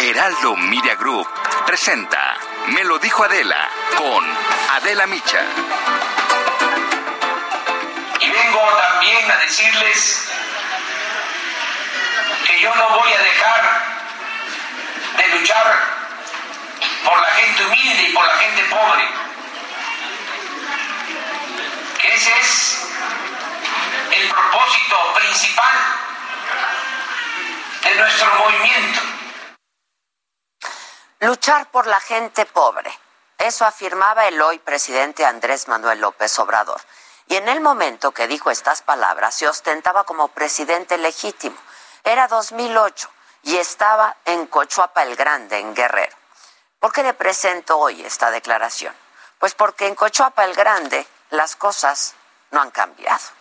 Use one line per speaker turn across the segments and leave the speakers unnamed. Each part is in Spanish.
Heraldo Media Group presenta Me lo dijo Adela con Adela Micha.
Y vengo también a decirles que yo no voy a dejar de luchar por la gente humilde y por la gente pobre. Ese es el propósito principal de nuestro movimiento.
Luchar por la gente pobre. Eso afirmaba el hoy presidente Andrés Manuel López Obrador. Y en el momento que dijo estas palabras se ostentaba como presidente legítimo. Era 2008 y estaba en Cochuapa el Grande, en Guerrero. ¿Por qué le presento hoy esta declaración? Pues porque en Cochuapa el Grande las cosas no han cambiado.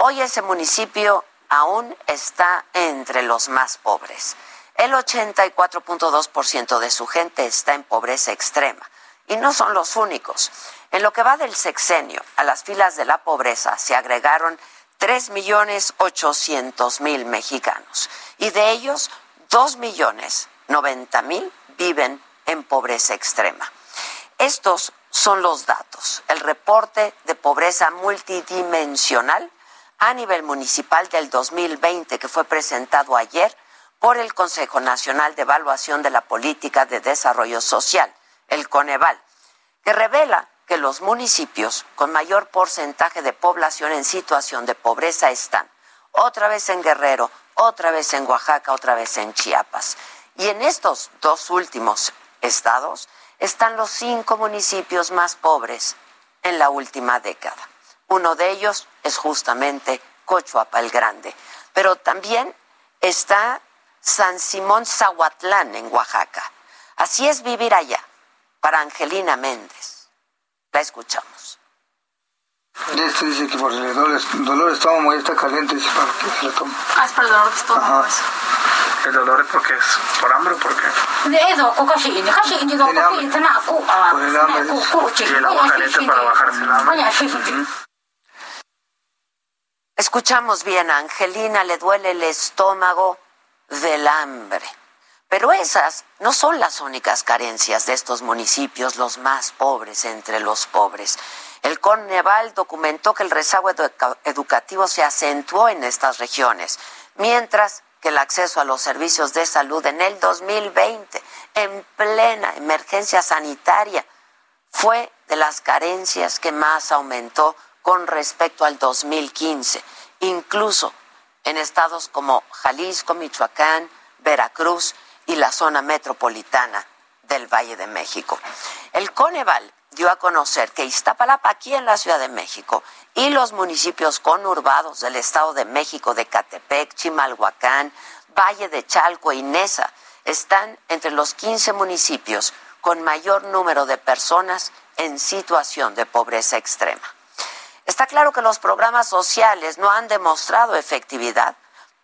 Hoy ese municipio aún está entre los más pobres. El 84.2% de su gente está en pobreza extrema. Y no son los únicos. En lo que va del sexenio, a las filas de la pobreza se agregaron 3.800.000 mexicanos. Y de ellos, 2.090.000 viven en pobreza extrema. Estos son los datos. El reporte de pobreza multidimensional a nivel municipal del 2020 que fue presentado ayer por el Consejo Nacional de Evaluación de la Política de Desarrollo Social, el Coneval, que revela que los municipios con mayor porcentaje de población en situación de pobreza están otra vez en Guerrero, otra vez en Oaxaca, otra vez en Chiapas. Y en estos dos últimos estados están los cinco municipios más pobres en la última década. Uno de ellos es justamente Cochuapa el Grande, pero también está San Simón Zahuatlán en Oaxaca. Así es vivir allá, para Angelina Méndez. La escuchamos.
Este dice que por el dolor, dolor estómago está caliente, dice para que se lo tome.
Ah, es por el dolor de estómago.
Ajá. ¿El dolor es porque es por hambre o por qué? Tiene Por el hambre. dice.
Y el agua caliente para bajarse el hambre.
Escuchamos bien, a Angelina le duele el estómago del hambre. Pero esas no son las únicas carencias de estos municipios, los más pobres entre los pobres. El Coneval documentó que el rezago educa- educativo se acentuó en estas regiones, mientras que el acceso a los servicios de salud en el 2020, en plena emergencia sanitaria, fue de las carencias que más aumentó con respecto al 2015, incluso en estados como Jalisco, Michoacán, Veracruz y la zona metropolitana del Valle de México. El Coneval dio a conocer que Iztapalapa, aquí en la Ciudad de México, y los municipios conurbados del Estado de México, de Catepec, Chimalhuacán, Valle de Chalco y Nesa, están entre los 15 municipios con mayor número de personas en situación de pobreza extrema. Está claro que los programas sociales no han demostrado efectividad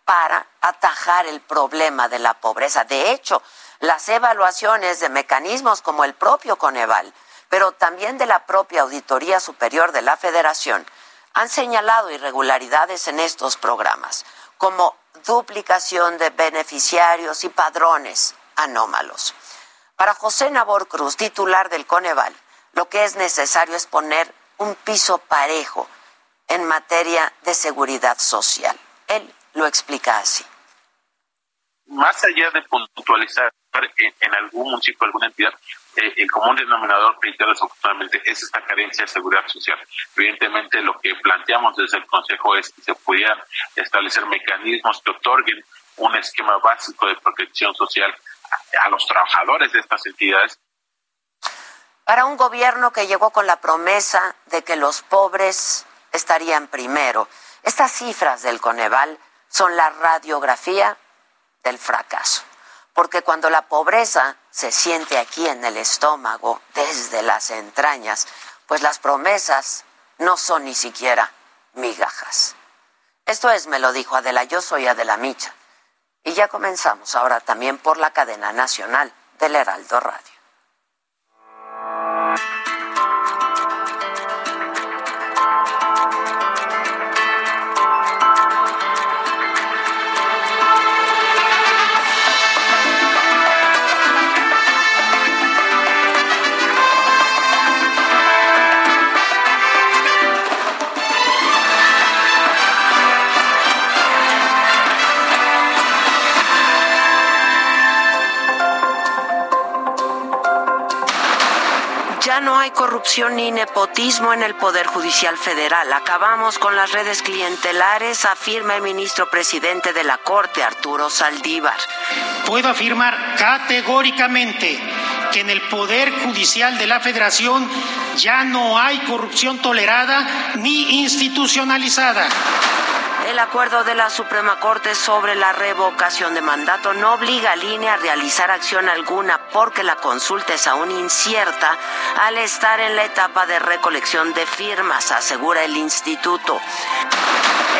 para atajar el problema de la pobreza. De hecho, las evaluaciones de mecanismos como el propio Coneval, pero también de la propia Auditoría Superior de la Federación, han señalado irregularidades en estos programas, como duplicación de beneficiarios y padrones anómalos. Para José Nabor Cruz, titular del Coneval, lo que es necesario es poner un piso parejo en materia de seguridad social. Él lo explica así.
más allá de puntualizar en, algún municipio, alguna entidad, eh, el común denominador, reitero desafortunadamente, es esta carencia de seguridad social. Evidentemente, lo que planteamos desde el Consejo es que se pudieran establecer mecanismos que otorguen un esquema básico de protección social a los trabajadores de estas entidades
Para un gobierno que llegó con la promesa de que los pobres estarían primero, Estas cifras del Coneval son la radiografía del fracaso, porque cuando la pobreza se siente aquí en el estómago, desde las entrañas, pues las promesas no son ni siquiera migajas. Esto es, me lo dijo Adela, yo soy Adela Micha. Y ya comenzamos ahora también por la cadena nacional del Heraldo Radio. No hay corrupción ni nepotismo en el Poder Judicial Federal. Acabamos con las redes clientelares, afirma el ministro presidente de la Corte, Arturo Saldívar.
Puedo afirmar categóricamente que en el Poder Judicial de la Federación ya no hay corrupción tolerada ni institucionalizada.
El acuerdo de la Suprema Corte sobre la revocación de mandato no obliga a línea a realizar acción alguna porque la consulta es aún incierta al estar en la etapa de recolección de firmas, asegura el instituto.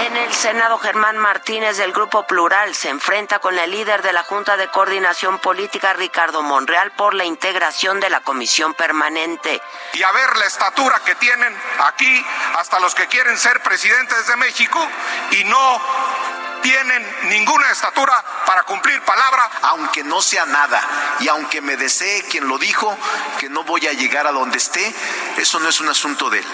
En el Senado, Germán Martínez del Grupo Plural se enfrenta con el líder de la Junta de Coordinación Política, Ricardo Monreal, por la integración de la comisión permanente.
Y a ver la estatura que tienen aquí hasta los que quieren ser presidentes de México y no tienen ninguna estatura para cumplir palabra.
Aunque no sea nada y aunque me desee quien lo dijo, que no voy a llegar a donde esté, eso no es un asunto de él.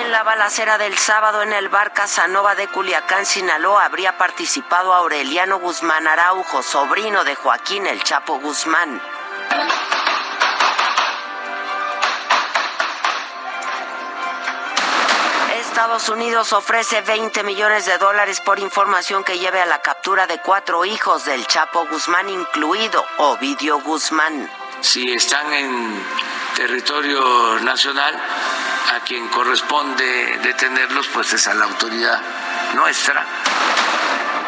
En la balacera del sábado en el bar Casanova de Culiacán, Sinaloa, habría participado Aureliano Guzmán Araujo, sobrino de Joaquín El Chapo Guzmán. Estados Unidos ofrece 20 millones de dólares por información que lleve a la captura de cuatro hijos del Chapo Guzmán, incluido Ovidio Guzmán.
Si están en territorio nacional, a quien corresponde detenerlos, pues es a la autoridad nuestra.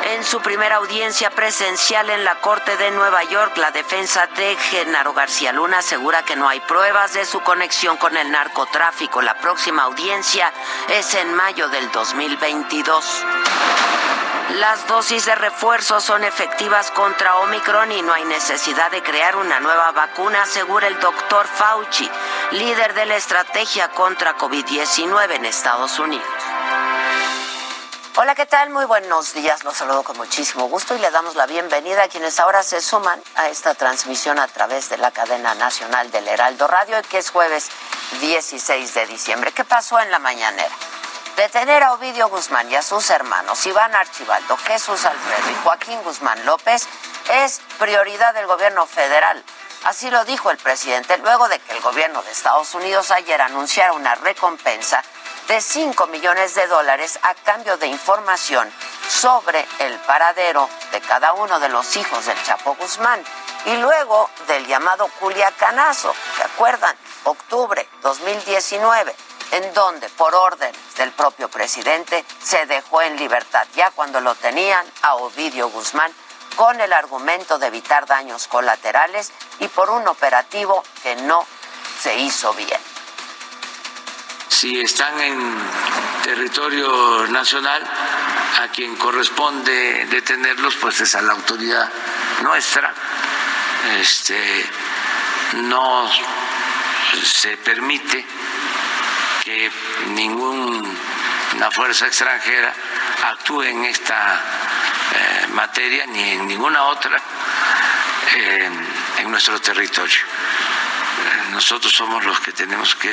En su primera audiencia presencial en la Corte de Nueva York, la defensa de Genaro García Luna asegura que no hay pruebas de su conexión con el narcotráfico. La próxima audiencia es en mayo del 2022. Las dosis de refuerzo son efectivas contra Omicron y no hay necesidad de crear una nueva vacuna, asegura el doctor Fauci, líder de la estrategia contra COVID-19 en Estados Unidos. Hola, ¿qué tal? Muy buenos días. Los saludo con muchísimo gusto y le damos la bienvenida a quienes ahora se suman a esta transmisión a través de la cadena nacional del Heraldo Radio, que es jueves 16 de diciembre. ¿Qué pasó en la mañanera? Detener a Ovidio Guzmán y a sus hermanos Iván Archibaldo, Jesús Alfredo y Joaquín Guzmán López es prioridad del gobierno federal. Así lo dijo el presidente luego de que el gobierno de Estados Unidos ayer anunciara una recompensa de 5 millones de dólares a cambio de información sobre el paradero de cada uno de los hijos del Chapo Guzmán y luego del llamado Culiacanazo, ¿se acuerdan? Octubre 2019, en donde por orden del propio presidente se dejó en libertad ya cuando lo tenían a Ovidio Guzmán con el argumento de evitar daños colaterales y por un operativo que no se hizo bien
si están en territorio nacional, a quien corresponde detenerlos, pues es a la autoridad nuestra. Este, no se permite que ninguna fuerza extranjera actúe en esta eh, materia ni en ninguna otra eh, en nuestro territorio nosotros somos los que tenemos que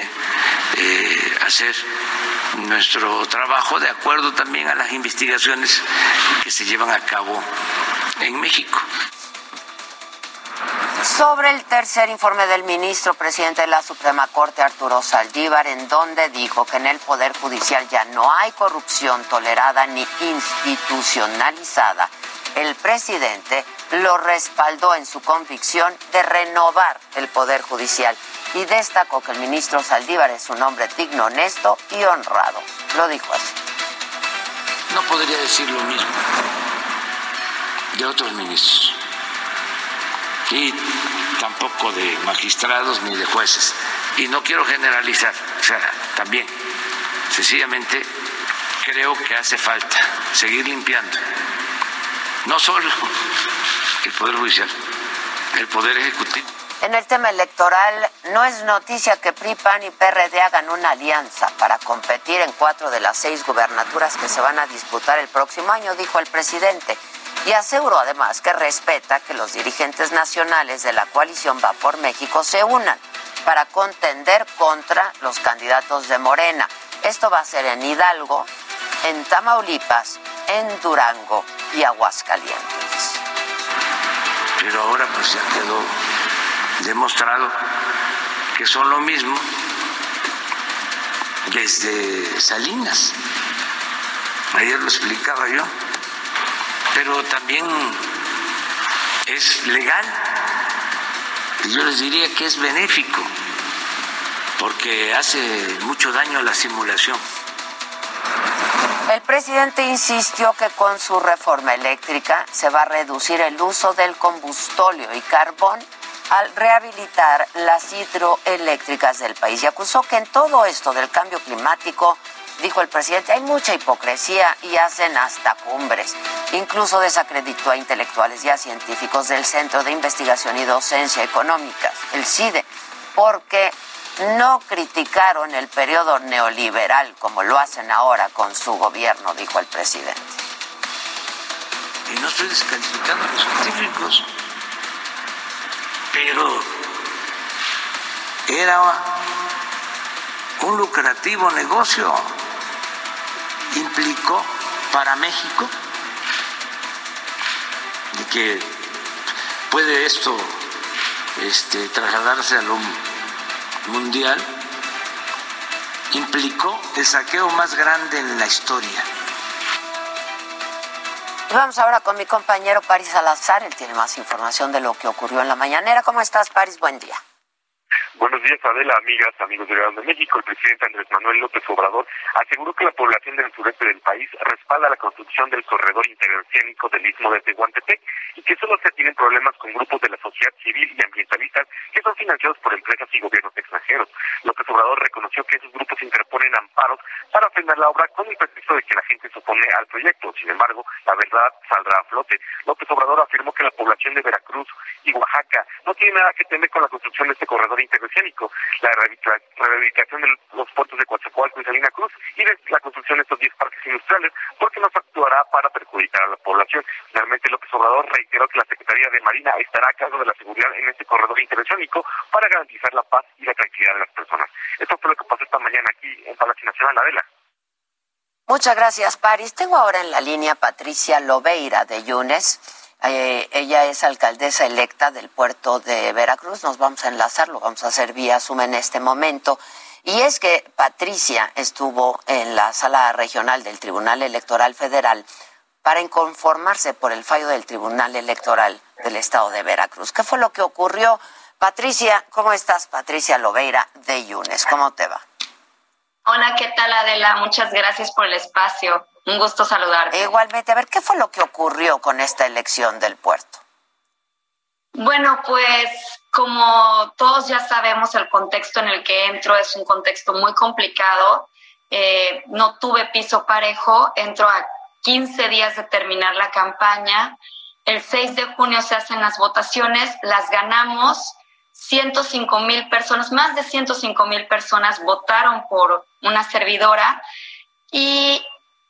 eh, hacer nuestro trabajo de acuerdo también a las investigaciones que se llevan a cabo en México.
Sobre el tercer informe del ministro presidente de la Suprema Corte, Arturo Saldívar, en donde dijo que en el Poder Judicial ya no hay corrupción tolerada ni institucionalizada, el presidente lo respaldó en su convicción de renovar el Poder Judicial y destacó que el ministro Saldívar es un hombre digno, honesto y honrado. Lo dijo así.
no podría decir lo mismo de otros ministros y tampoco de magistrados ni de jueces. Y no quiero generalizar, o sea, también, sencillamente creo que hace falta seguir limpiando, no solo el Poder Judicial, el Poder Ejecutivo.
En el tema electoral, no es noticia que PRI, PAN y PRD hagan una alianza para competir en cuatro de las seis gubernaturas que se van a disputar el próximo año, dijo el presidente. Y aseguró además que respeta que los dirigentes nacionales de la coalición Va por México se unan para contender contra los candidatos de Morena. Esto va a ser en Hidalgo, en Tamaulipas, en Durango y Aguascalientes.
Pero ahora pues ya quedó demostrado que son lo mismo desde Salinas. Ayer lo explicaba yo. Pero también es legal. Y yo les diría que es benéfico, porque hace mucho daño a la simulación.
El presidente insistió que con su reforma eléctrica se va a reducir el uso del combustóleo y carbón al rehabilitar las hidroeléctricas del país y acusó que en todo esto del cambio climático, dijo el presidente, hay mucha hipocresía y hacen hasta cumbres. Incluso desacreditó a intelectuales y a científicos del Centro de Investigación y Docencia Económicas, el CIDE, porque no criticaron el periodo neoliberal como lo hacen ahora con su gobierno, dijo el presidente.
Y no estoy descalificando a los científicos pero era un lucrativo negocio. Implicó para México de que puede esto este, trasladarse a lo mundial, implicó el saqueo más grande en la historia
Vamos ahora con mi compañero Paris Salazar. Él tiene más información de lo que ocurrió en la mañanera. ¿Cómo estás, Paris? Buen día.
Buenos días, Adela, amigas, amigos de de México. El presidente Andrés Manuel López Obrador aseguró que la población del sureste del país respalda la construcción del corredor interoceánico del istmo de Tehuantepec y que solo se tienen problemas con grupos de la sociedad civil y ambientalistas que son financiados por empresas y gobiernos extranjeros. López Obrador reconoció que esos grupos interponen amparos para frenar la obra con el pretexto de que la gente se opone al proyecto. Sin embargo, la verdad saldrá a flote. López Obrador afirmó que la población de Veracruz y Oaxaca no tiene nada que temer con la construcción de este corredor interoceánico la rehabilitación de los puertos de Coatzacoalco y Salina Cruz y la construcción de estos 10 parques industriales, porque no actuará para perjudicar a la población. Finalmente, López Obrador reiteró que la Secretaría de Marina estará a cargo de la seguridad en este corredor interoceánico para garantizar la paz y la tranquilidad de las personas. Esto fue lo que pasó esta mañana aquí en Palacio Nacional, Adela.
Muchas gracias, Paris. Tengo ahora en la línea Patricia Lobeira de Yunes eh, ella es alcaldesa electa del puerto de Veracruz. Nos vamos a enlazar, lo vamos a hacer vía Zoom en este momento. Y es que Patricia estuvo en la sala regional del Tribunal Electoral Federal para inconformarse por el fallo del Tribunal Electoral del Estado de Veracruz. ¿Qué fue lo que ocurrió? Patricia, ¿cómo estás? Patricia Lobeira de Yunes, ¿cómo te va?
Hola, ¿qué tal Adela? Muchas gracias por el espacio. Un gusto saludarte.
Igualmente, a ver, ¿qué fue lo que ocurrió con esta elección del puerto?
Bueno, pues como todos ya sabemos, el contexto en el que entro es un contexto muy complicado. Eh, no tuve piso parejo, entro a 15 días de terminar la campaña. El 6 de junio se hacen las votaciones, las ganamos. 105 mil personas, más de 105 mil personas votaron por una servidora y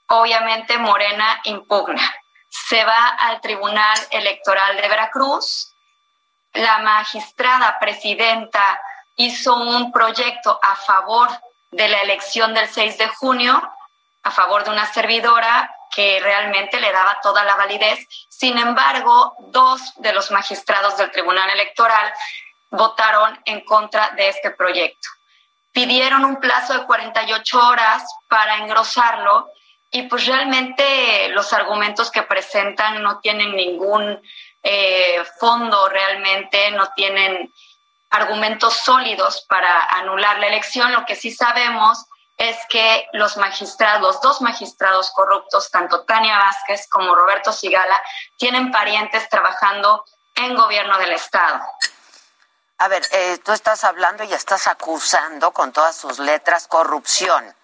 obviamente Morena impugna. Se va al Tribunal Electoral de Veracruz. La magistrada presidenta hizo un proyecto a favor de la elección del 6 de junio, a favor de una servidora que realmente le daba toda la validez. Sin embargo, dos de los magistrados del Tribunal Electoral votaron en contra de este proyecto. Pidieron un plazo de 48 horas para engrosarlo y pues realmente los argumentos que presentan no tienen ningún eh, fondo realmente, no tienen argumentos sólidos para anular la elección. Lo que sí sabemos es que los magistrados, los dos magistrados corruptos, tanto Tania Vázquez como Roberto Sigala, tienen parientes trabajando en gobierno del Estado.
A ver, eh, tú estás hablando y estás acusando con todas sus letras corrupción.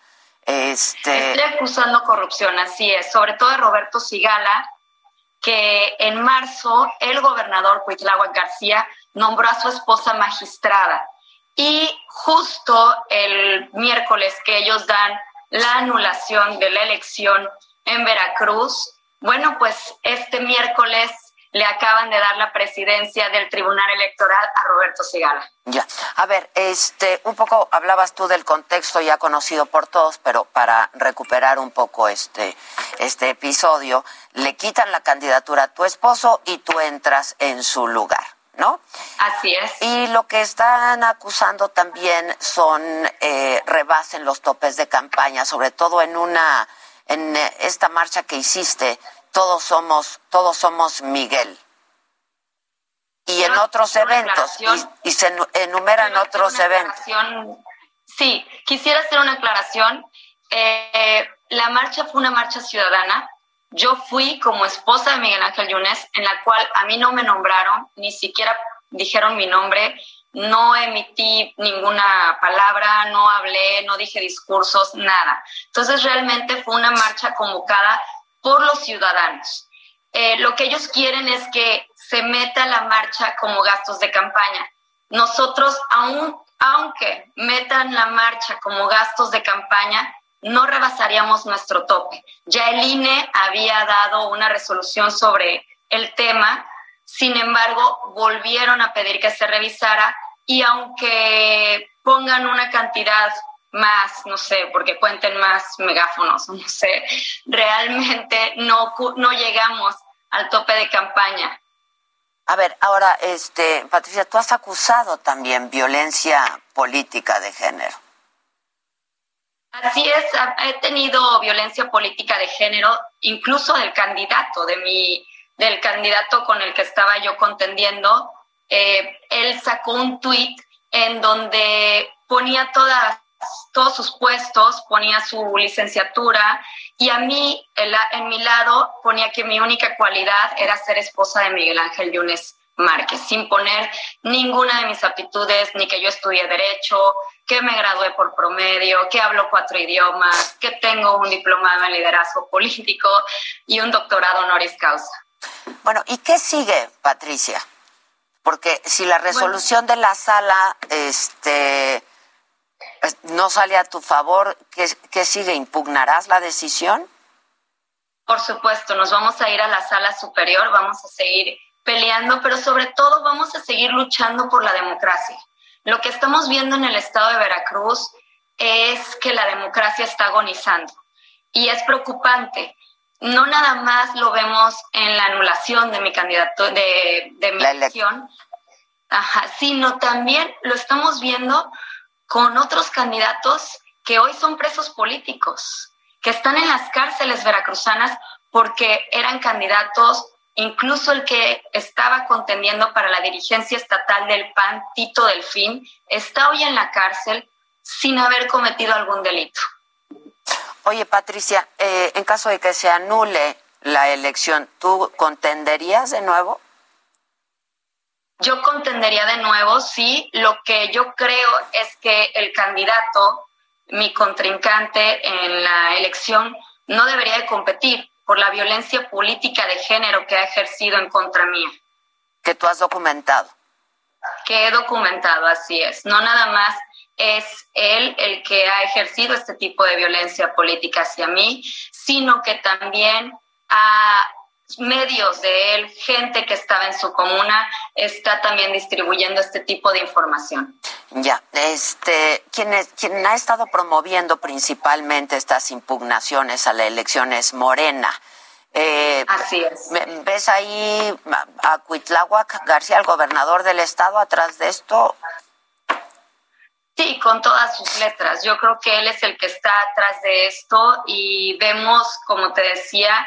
Este...
Estoy acusando corrupción, así es, sobre todo de Roberto Sigala, que en marzo el gobernador Cuitláhuac García nombró a su esposa magistrada. Y justo el miércoles que ellos dan la anulación de la elección en Veracruz, bueno, pues este miércoles le acaban de dar la presidencia del Tribunal Electoral a Roberto Sigala.
Ya, a ver, este, un poco hablabas tú del contexto ya conocido por todos, pero para recuperar un poco este, este episodio, le quitan la candidatura a tu esposo y tú entras en su lugar. ¿no?
Así es.
Y lo que están acusando también son eh, rebasen los topes de campaña, sobre todo en una en esta marcha que hiciste, todos somos todos somos Miguel. Y en otros eventos y, se enumeran otros eventos.
Sí, quisiera hacer una aclaración. Eh, la marcha fue una marcha ciudadana yo fui como esposa de Miguel Ángel Yunes, en la cual a mí no me nombraron, ni siquiera dijeron mi nombre, no emití ninguna palabra, no hablé, no dije discursos, nada. Entonces realmente fue una marcha convocada por los ciudadanos. Eh, lo que ellos quieren es que se meta la marcha como gastos de campaña. Nosotros, aún, aunque metan la marcha como gastos de campaña, no rebasaríamos nuestro tope. Ya el INE había dado una resolución sobre el tema, sin embargo, volvieron a pedir que se revisara y aunque pongan una cantidad más, no sé, porque cuenten más megáfonos, no sé, realmente no, no llegamos al tope de campaña.
A ver, ahora, este, Patricia, tú has acusado también violencia política de género.
Así es, he tenido violencia política de género, incluso del candidato, de mi, del candidato con el que estaba yo contendiendo. Eh, él sacó un tuit en donde ponía todas, todos sus puestos, ponía su licenciatura y a mí, en, mi lado, ponía que mi única cualidad era ser esposa de Miguel Ángel Yunes Márquez, sin poner ninguna de mis aptitudes, ni que yo estudié derecho, que me gradué por promedio, que hablo cuatro idiomas, que tengo un diplomado en liderazgo político y un doctorado honoris causa.
Bueno, ¿y qué sigue, Patricia? Porque si la resolución de la sala este, no sale a tu favor, ¿qué, ¿qué sigue? ¿Impugnarás la decisión?
Por supuesto, nos vamos a ir a la sala superior, vamos a seguir peleando, pero sobre todo vamos a seguir luchando por la democracia. Lo que estamos viendo en el estado de Veracruz es que la democracia está agonizando y es preocupante. No nada más lo vemos en la anulación de mi candidato, de, mi elección, sino también lo estamos viendo con otros candidatos que hoy son presos políticos, que están en las cárceles veracruzanas porque eran candidatos Incluso el que estaba contendiendo para la dirigencia estatal del PAN, Tito Delfín, está hoy en la cárcel sin haber cometido algún delito.
Oye, Patricia, eh, en caso de que se anule la elección, ¿tú contenderías de nuevo?
Yo contendería de nuevo, sí. Lo que yo creo es que el candidato, mi contrincante en la elección, no debería de competir por la violencia política de género que ha ejercido en contra mía.
Que tú has documentado.
Que he documentado, así es. No nada más es él el que ha ejercido este tipo de violencia política hacia mí, sino que también a medios de él, gente que estaba en su comuna, está también distribuyendo este tipo de información.
Ya, este, quien, quien ha estado promoviendo principalmente estas impugnaciones a la elección es Morena.
Eh, Así es.
¿Ves ahí a Cuitláhuac García, el gobernador del estado, atrás de esto?
Sí, con todas sus letras. Yo creo que él es el que está atrás de esto y vemos, como te decía,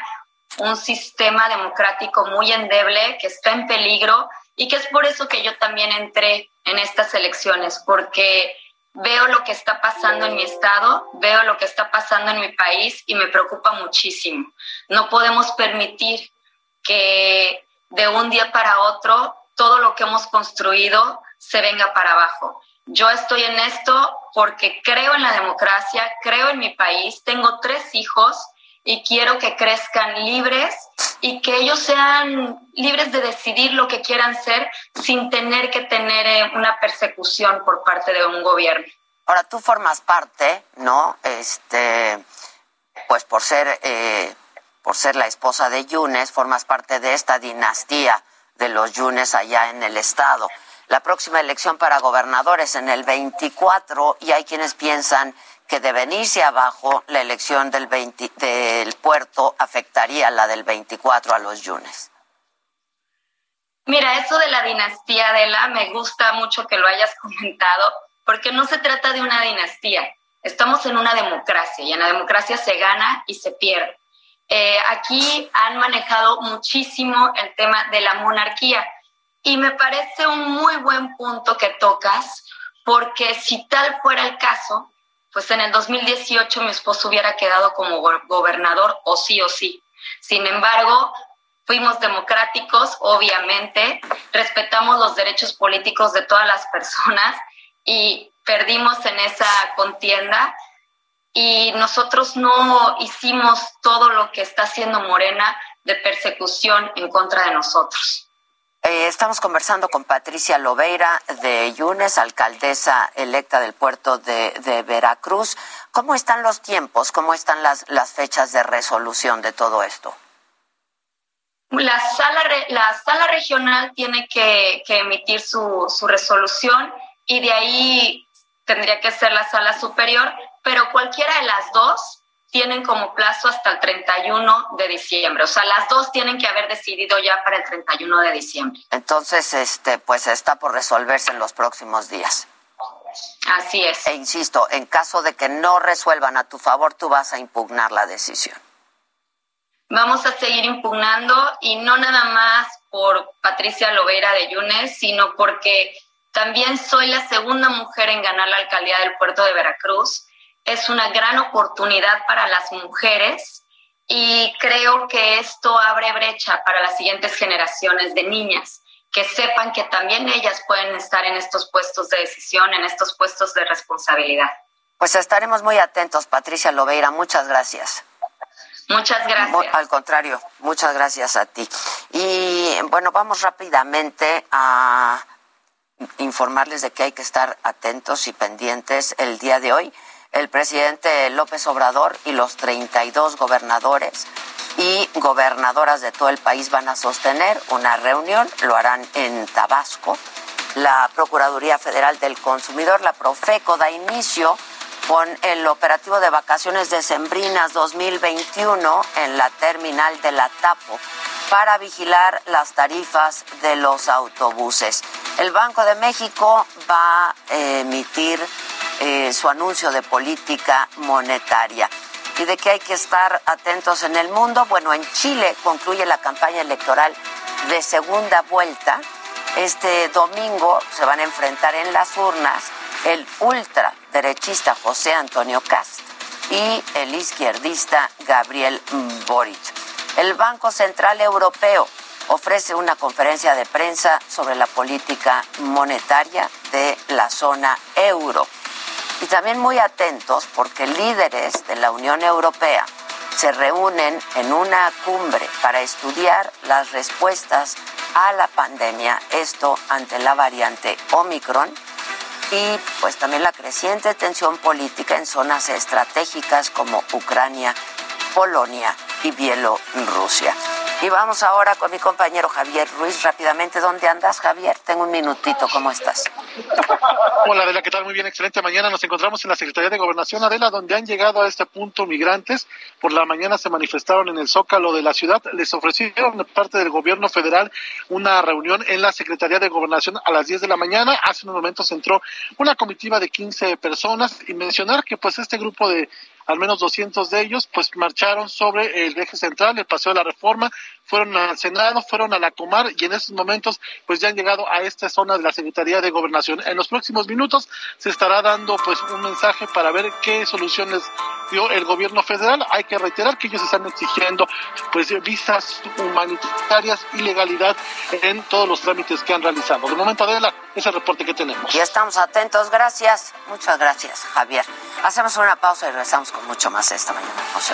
un sistema democrático muy endeble que está en peligro y que es por eso que yo también entré en estas elecciones, porque veo lo que está pasando en mi estado, veo lo que está pasando en mi país y me preocupa muchísimo. No podemos permitir que de un día para otro todo lo que hemos construido se venga para abajo. Yo estoy en esto porque creo en la democracia, creo en mi país, tengo tres hijos y quiero que crezcan libres y que ellos sean libres de decidir lo que quieran ser sin tener que tener eh, una persecución por parte de un gobierno.
Ahora tú formas parte, ¿no? Este, pues por ser eh, por ser la esposa de Yunes, formas parte de esta dinastía de los Yunes allá en el estado. La próxima elección para gobernadores en el 24 y hay quienes piensan que de venirse abajo la elección del, del puerto afectaría la del 24 a los Yunes.
Mira, eso de la dinastía de la me gusta mucho que lo hayas comentado, porque no se trata de una dinastía. Estamos en una democracia y en la democracia se gana y se pierde. Eh, aquí han manejado muchísimo el tema de la monarquía y me parece un muy buen punto que tocas, porque si tal fuera el caso, pues en el 2018 mi esposo hubiera quedado como gobernador o sí o sí. Sin embargo, fuimos democráticos, obviamente, respetamos los derechos políticos de todas las personas y perdimos en esa contienda y nosotros no hicimos todo lo que está haciendo Morena de persecución en contra de nosotros.
Eh, estamos conversando con Patricia Lobeira de Yunes, alcaldesa electa del puerto de, Veracruz. ¿Cómo están los tiempos? ¿Cómo están las, las fechas de resolución de todo esto?
La sala, la sala regional tiene que, que emitir su, su resolución y de ahí tendría que ser la sala superior pero cualquiera de las dos tienen como plazo hasta el 31 de diciembre. O sea, las dos tienen que haber decidido ya para el 31 de diciembre.
Entonces, este, pues está por resolverse en los próximos días.
Así es.
E insisto, en caso de que no resuelvan a tu favor, tú vas a impugnar la decisión.
Vamos a seguir impugnando y no nada más por Patricia Lovera de Yunes, sino porque también soy la segunda mujer en ganar la alcaldía del puerto de Veracruz es una gran oportunidad para las mujeres y creo que esto abre brecha para las siguientes generaciones de niñas que sepan que también ellas pueden estar en estos puestos de decisión, en estos puestos de responsabilidad.
Pues estaremos muy atentos, Patricia Lobeira. Muchas gracias.
Muchas gracias.
al contrario, muchas gracias a ti. Y bueno, vamos rápidamente a informarles de que hay que estar atentos y pendientes el día de hoy el presidente López Obrador y los 32 gobernadores y gobernadoras de todo el país van a sostener una reunión, lo harán en Tabasco. La Procuraduría Federal del Consumidor, la Profeco, da inicio con el operativo de vacaciones decembrinas 2021 en la terminal de la Tapo para vigilar las tarifas de los autobuses. El Banco de México va a emitir eh, su anuncio de política monetaria. ¿Y de qué hay que estar atentos en el mundo? Bueno, en Chile concluye la campaña electoral de segunda vuelta. Este domingo se van a enfrentar en las urnas el ultraderechista José Antonio Cast y el izquierdista Gabriel Boric. El Banco Central Europeo ofrece una conferencia de prensa sobre la política monetaria de la zona euro. Y también muy atentos porque líderes de la Unión Europea se reúnen en una cumbre para estudiar las respuestas a la pandemia, esto ante la variante Omicron y pues también la creciente tensión política en zonas estratégicas como Ucrania, Polonia y Bielorrusia. Y vamos ahora con mi compañero Javier Ruiz rápidamente. ¿Dónde andas, Javier? Tengo un minutito. ¿Cómo estás?
Hola, Adela, ¿qué tal? Muy bien, excelente mañana. Nos encontramos en la Secretaría de Gobernación, Adela, donde han llegado a este punto migrantes. Por la mañana se manifestaron en el Zócalo de la ciudad. Les ofrecieron parte del gobierno federal una reunión en la Secretaría de Gobernación a las 10 de la mañana. Hace unos momentos entró una comitiva de 15 personas y mencionar que pues este grupo de al menos 200 de ellos, pues marcharon sobre el eje central, el Paseo de la Reforma, fueron al Senado, fueron a la Comar y en estos momentos pues ya han llegado a esta zona de la Secretaría de Gobernación. En los próximos minutos se estará dando pues un mensaje para ver qué soluciones dio el gobierno federal. Hay que reiterar que ellos están exigiendo pues visas humanitarias y legalidad en todos los trámites que han realizado. De momento, Adela, ese reporte que tenemos.
Y estamos atentos, gracias. Muchas gracias, Javier. Hacemos una pausa y regresamos con mucho más esta mañana. No se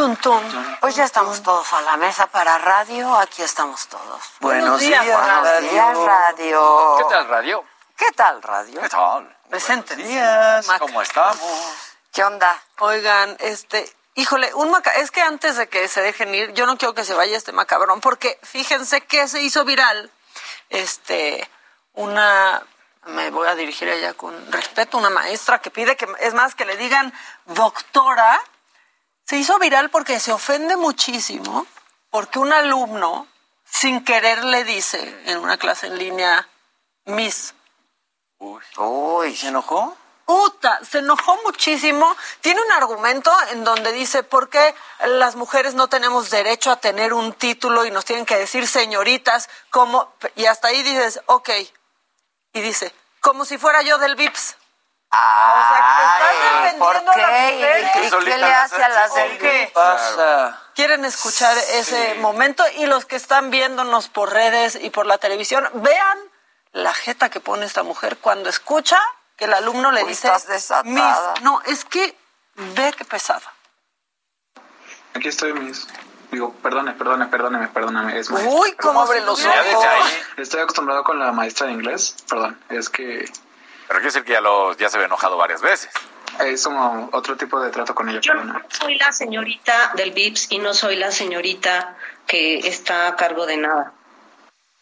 Tun. Pues ya estamos todos a la mesa para radio. Aquí estamos todos.
Buenos días,
Buenos
radio.
días, radio.
¿Qué tal, radio?
¿Qué tal, radio?
¿Qué tal?
Presente.
días. ¿Cómo estamos?
¿Qué onda?
Oigan, este, híjole, un maca es que antes de que se dejen ir, yo no quiero que se vaya este macabrón, porque fíjense que se hizo viral, este, una, me voy a dirigir a ella con respeto, una maestra que pide que, es más, que le digan doctora, se hizo viral porque se ofende muchísimo, porque un alumno, sin querer, le dice en una clase en línea, Miss.
Uy.
Uy.
¿Se enojó?
Puta, se enojó muchísimo. Tiene un argumento en donde dice por qué las mujeres no tenemos derecho a tener un título y nos tienen que decir señoritas, como y hasta ahí dices, ok. Y dice, como si fuera yo del VIPS.
Ay, ¿por
defendiendo a las
qué?
mujeres.
¿Y, y qué le hace a las del
¿Por qué?
Pasa.
Quieren escuchar ese momento y los que están viéndonos por redes y por la televisión, vean la jeta que pone esta mujer cuando escucha que el alumno le
Uy,
dice,
estás desatada.
"Miss". no, es que ve que pesada.
Aquí estoy, mis. Digo, perdone, perdone, perdóneme, perdóname. Es maestra.
Uy, cómo
abre los ojos.
Estoy acostumbrado con la maestra de inglés. Perdón, es que
Pero quiere decir que ya, lo, ya se había enojado varias veces.
es como otro tipo de trato con ella.
Yo no soy la señorita del VIPS y no soy la señorita que está a cargo de nada.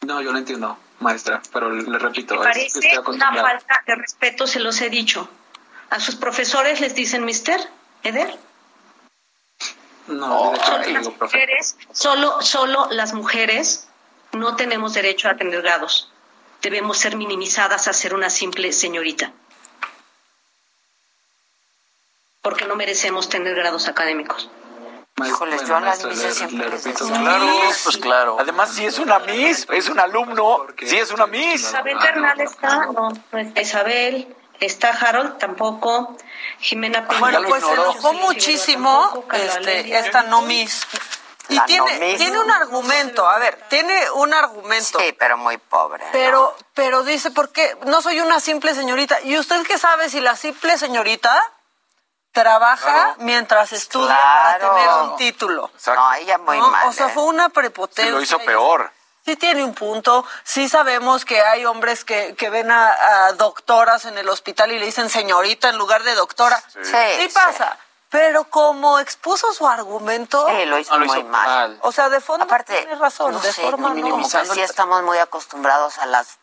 No, yo lo entiendo, maestra, pero le repito,
Me
es-
parece
estoy
una falta de respeto, se los he dicho. A sus profesores les dicen mister, Eder.
No, de hecho,
Solo las
digo,
mujeres, solo, solo las mujeres no tenemos derecho a tener grados. Debemos ser minimizadas a ser una simple señorita. Porque no merecemos tener grados académicos.
Híjoles, yo a las misas siempre les decía,
Claro, pues claro. Además, si es una Miss, es un alumno, si es una Miss.
Isabel Bernal está, no, no está Isabel, está Harold tampoco, Jimena Peña.
Bueno, pues se enojó muchísimo este, esta no Miss. Y
La
tiene, tiene un argumento, a ver, tiene un argumento.
Sí, pero muy pobre. ¿no?
Pero, pero dice, ¿por qué? No soy una simple señorita. ¿Y usted qué sabe si la simple señorita trabaja mientras estudia
Claro.
para tener un título?
No, ella muy
¿no?
mal.
O sea,
¿eh?
fue una prepotencia.
Sí, lo hizo peor.
Sí tiene un punto. Sí sabemos que hay hombres que, que ven a, a doctoras en el hospital y le dicen señorita en lugar de doctora.
Sí,
Sí,
sí.
Pero como expuso su argumento,
Sí, lo hizo
No, lo
muy
hizo
mal.
mal.
o sea, de fondo
Aparte,
tiene razón,
no
de
sé,
forma
como
no.
que
minimizando
sí
el-
estamos muy acostumbrados a las...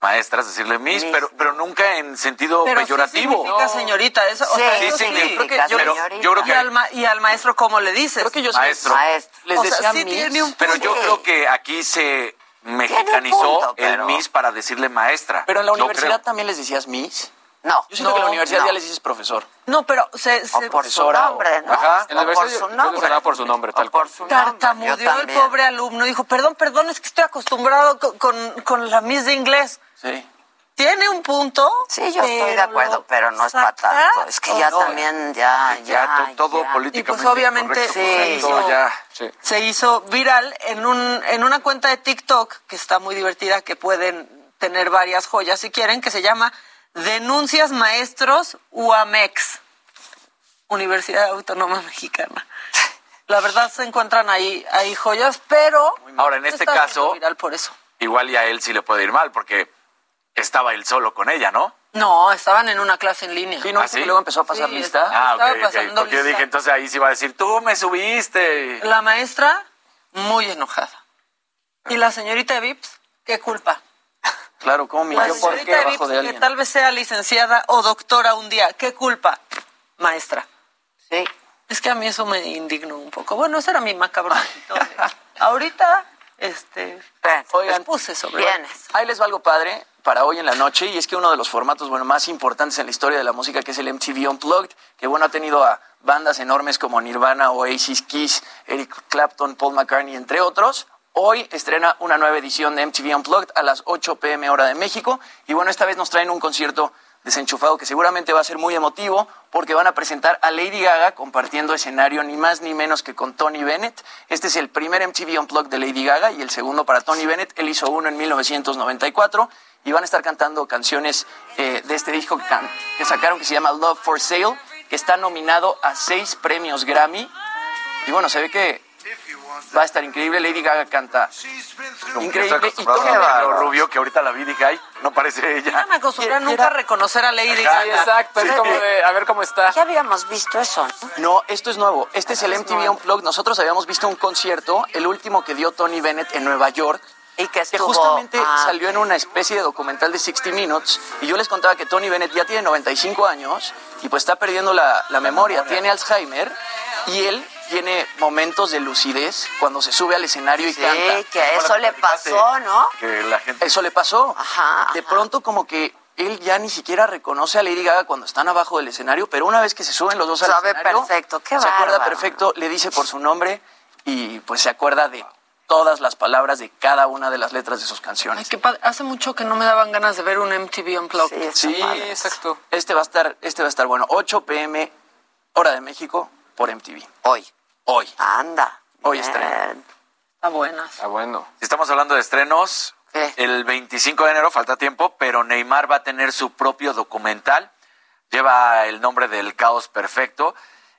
Maestras, decirle Miss,
Miss.
pero, pero nunca en sentido
Pero sí
peyorativo.
significa señorita, eso, o
Sí,
sea,
sí
eso sí,
significa
creo que yo-
señorita.
yo creo
y,
que
al ma- y al maestro, ¿cómo le dices?
Creo que yo
Maestro.
Maestro.
les
O sea,
decía
sí
Miss.
tiene un
Pero yo
Sí.
creo que aquí se mexicanizó
punto,
el
pero-
Miss para decirle maestra.
Pero en la universidad
creo.
también les decías Miss.
No.
Yo siento
No,
que en la universidad
no.
ya les dices profesor.
No, pero se,
O
se
por su
profesora o-
nombre, ¿no?
Ajá.
O por su nombre.
por su nombre,
O
tal cual.
tartamudeó el pobre alumno. Dijo, perdón, perdón, es que estoy acostumbrado con, con, con la Miss de inglés.
Sí.
Tiene un punto.
Sí, yo estoy de acuerdo, pero no es para tanto. Es que ya también, ya,
Ya,
ya.
to- todo
ya.
políticamente
Y pues obviamente
correcto,
se
correcto,
hizo-
ya.
Sí.
se hizo viral en, un, en una cuenta de TikTok que está muy divertida, que pueden tener varias joyas si quieren, que se llama Denuncias Maestros UAMEX, Universidad Autónoma Mexicana. La verdad se encuentran ahí, ahí joyas, pero
Ahora, en este caso-
viral por eso.
Igual y a él sí le puede ir mal porque estaba él solo con ella, ¿no?
No, estaban en una clase en línea.
Sí, no,
¿Ah, sí?
luego empezó a pasar
Sí,
lista.
Ah,
Estaba
ok, Porque yo dije, entonces ahí sí va a decir, tú me subiste.
La maestra, muy enojada. Y la señorita Vips, ¿qué culpa?
Claro, ¿cómo
La
yo por qué
Vips,
de
que
alguien?
tal vez sea licenciada o doctora un día, ¿qué culpa? Maestra.
Sí.
Es que a mí eso me indignó un poco. Bueno, ese era mi macabroncito. de- Ahorita, este,
Oigan,
puse sobre.
Ahí les va algo padre para hoy en la noche y es que uno de los formatos bueno más importantes en la historia de la música que es el MTV Unplugged, que bueno ha tenido a bandas enormes como Nirvana, Oasis, Kiss, Eric Clapton, Paul McCartney entre otros. Hoy estrena una nueva edición de MTV Unplugged a las 8 pm hora de México y bueno, esta vez nos traen un concierto desenchufado que seguramente va a ser muy emotivo porque van a presentar a Lady Gaga compartiendo escenario ni más ni menos que con Tony Bennett. Este es el primer MTV Unplugged de Lady Gaga y el segundo para Tony Bennett. Él hizo uno en 1994 y van a estar cantando canciones eh, de este disco que, que sacaron que se llama Love for Sale, que está nominado a seis premios Grammy. Y bueno, se ve que va a estar increíble. Lady Gaga canta increíble. Y Tony
Tony
Bennett,
rubio, que ahorita la vi y dije, ay, no parece ella.
Ya me acostumbré a nunca reconocer a Lady Gaga.
exacto, es como de, a ver cómo está.
Ya habíamos visto eso, ¿no?
No, esto es nuevo. Este es el MTV Unplugged. Nosotros habíamos visto un concierto, el último que dio Tony Bennett en Nueva York.
Y que estuvo...
justamente
ah,
salió en una especie de documental de 60 Minutes. Y yo les contaba que Tony Bennett ya tiene 95 años y pues está perdiendo la, la memoria. Tiene Alzheimer y él tiene momentos de lucidez cuando se sube al escenario y
Sí,
canta.
que eso le pasó, ¿no?
Que la gente...
Eso le pasó.
Ajá,
De pronto como que él ya ni siquiera reconoce a Lady Gaga cuando están abajo del escenario, pero una vez que se suben los dos al
Sabe
escenario,
perfecto, qué
se acuerda perfecto, le dice por su nombre y pues se acuerda de todas las palabras de cada una de las letras de sus
Ay,
canciones.
qué padre. Hace mucho que no me daban ganas de ver un MTV Unplugged.
Sí,
exacto.
Este va a estar, este va a estar bueno. 8 pm, hora de México, por MTV.
Hoy.
Hoy.
Anda.
Hoy
Bien.
estrena.
Está buenas.
Ah, bueno. Si estamos hablando de estrenos, el 25 de enero falta tiempo, pero Neymar va a tener su propio documental. Lleva el nombre del caos perfecto.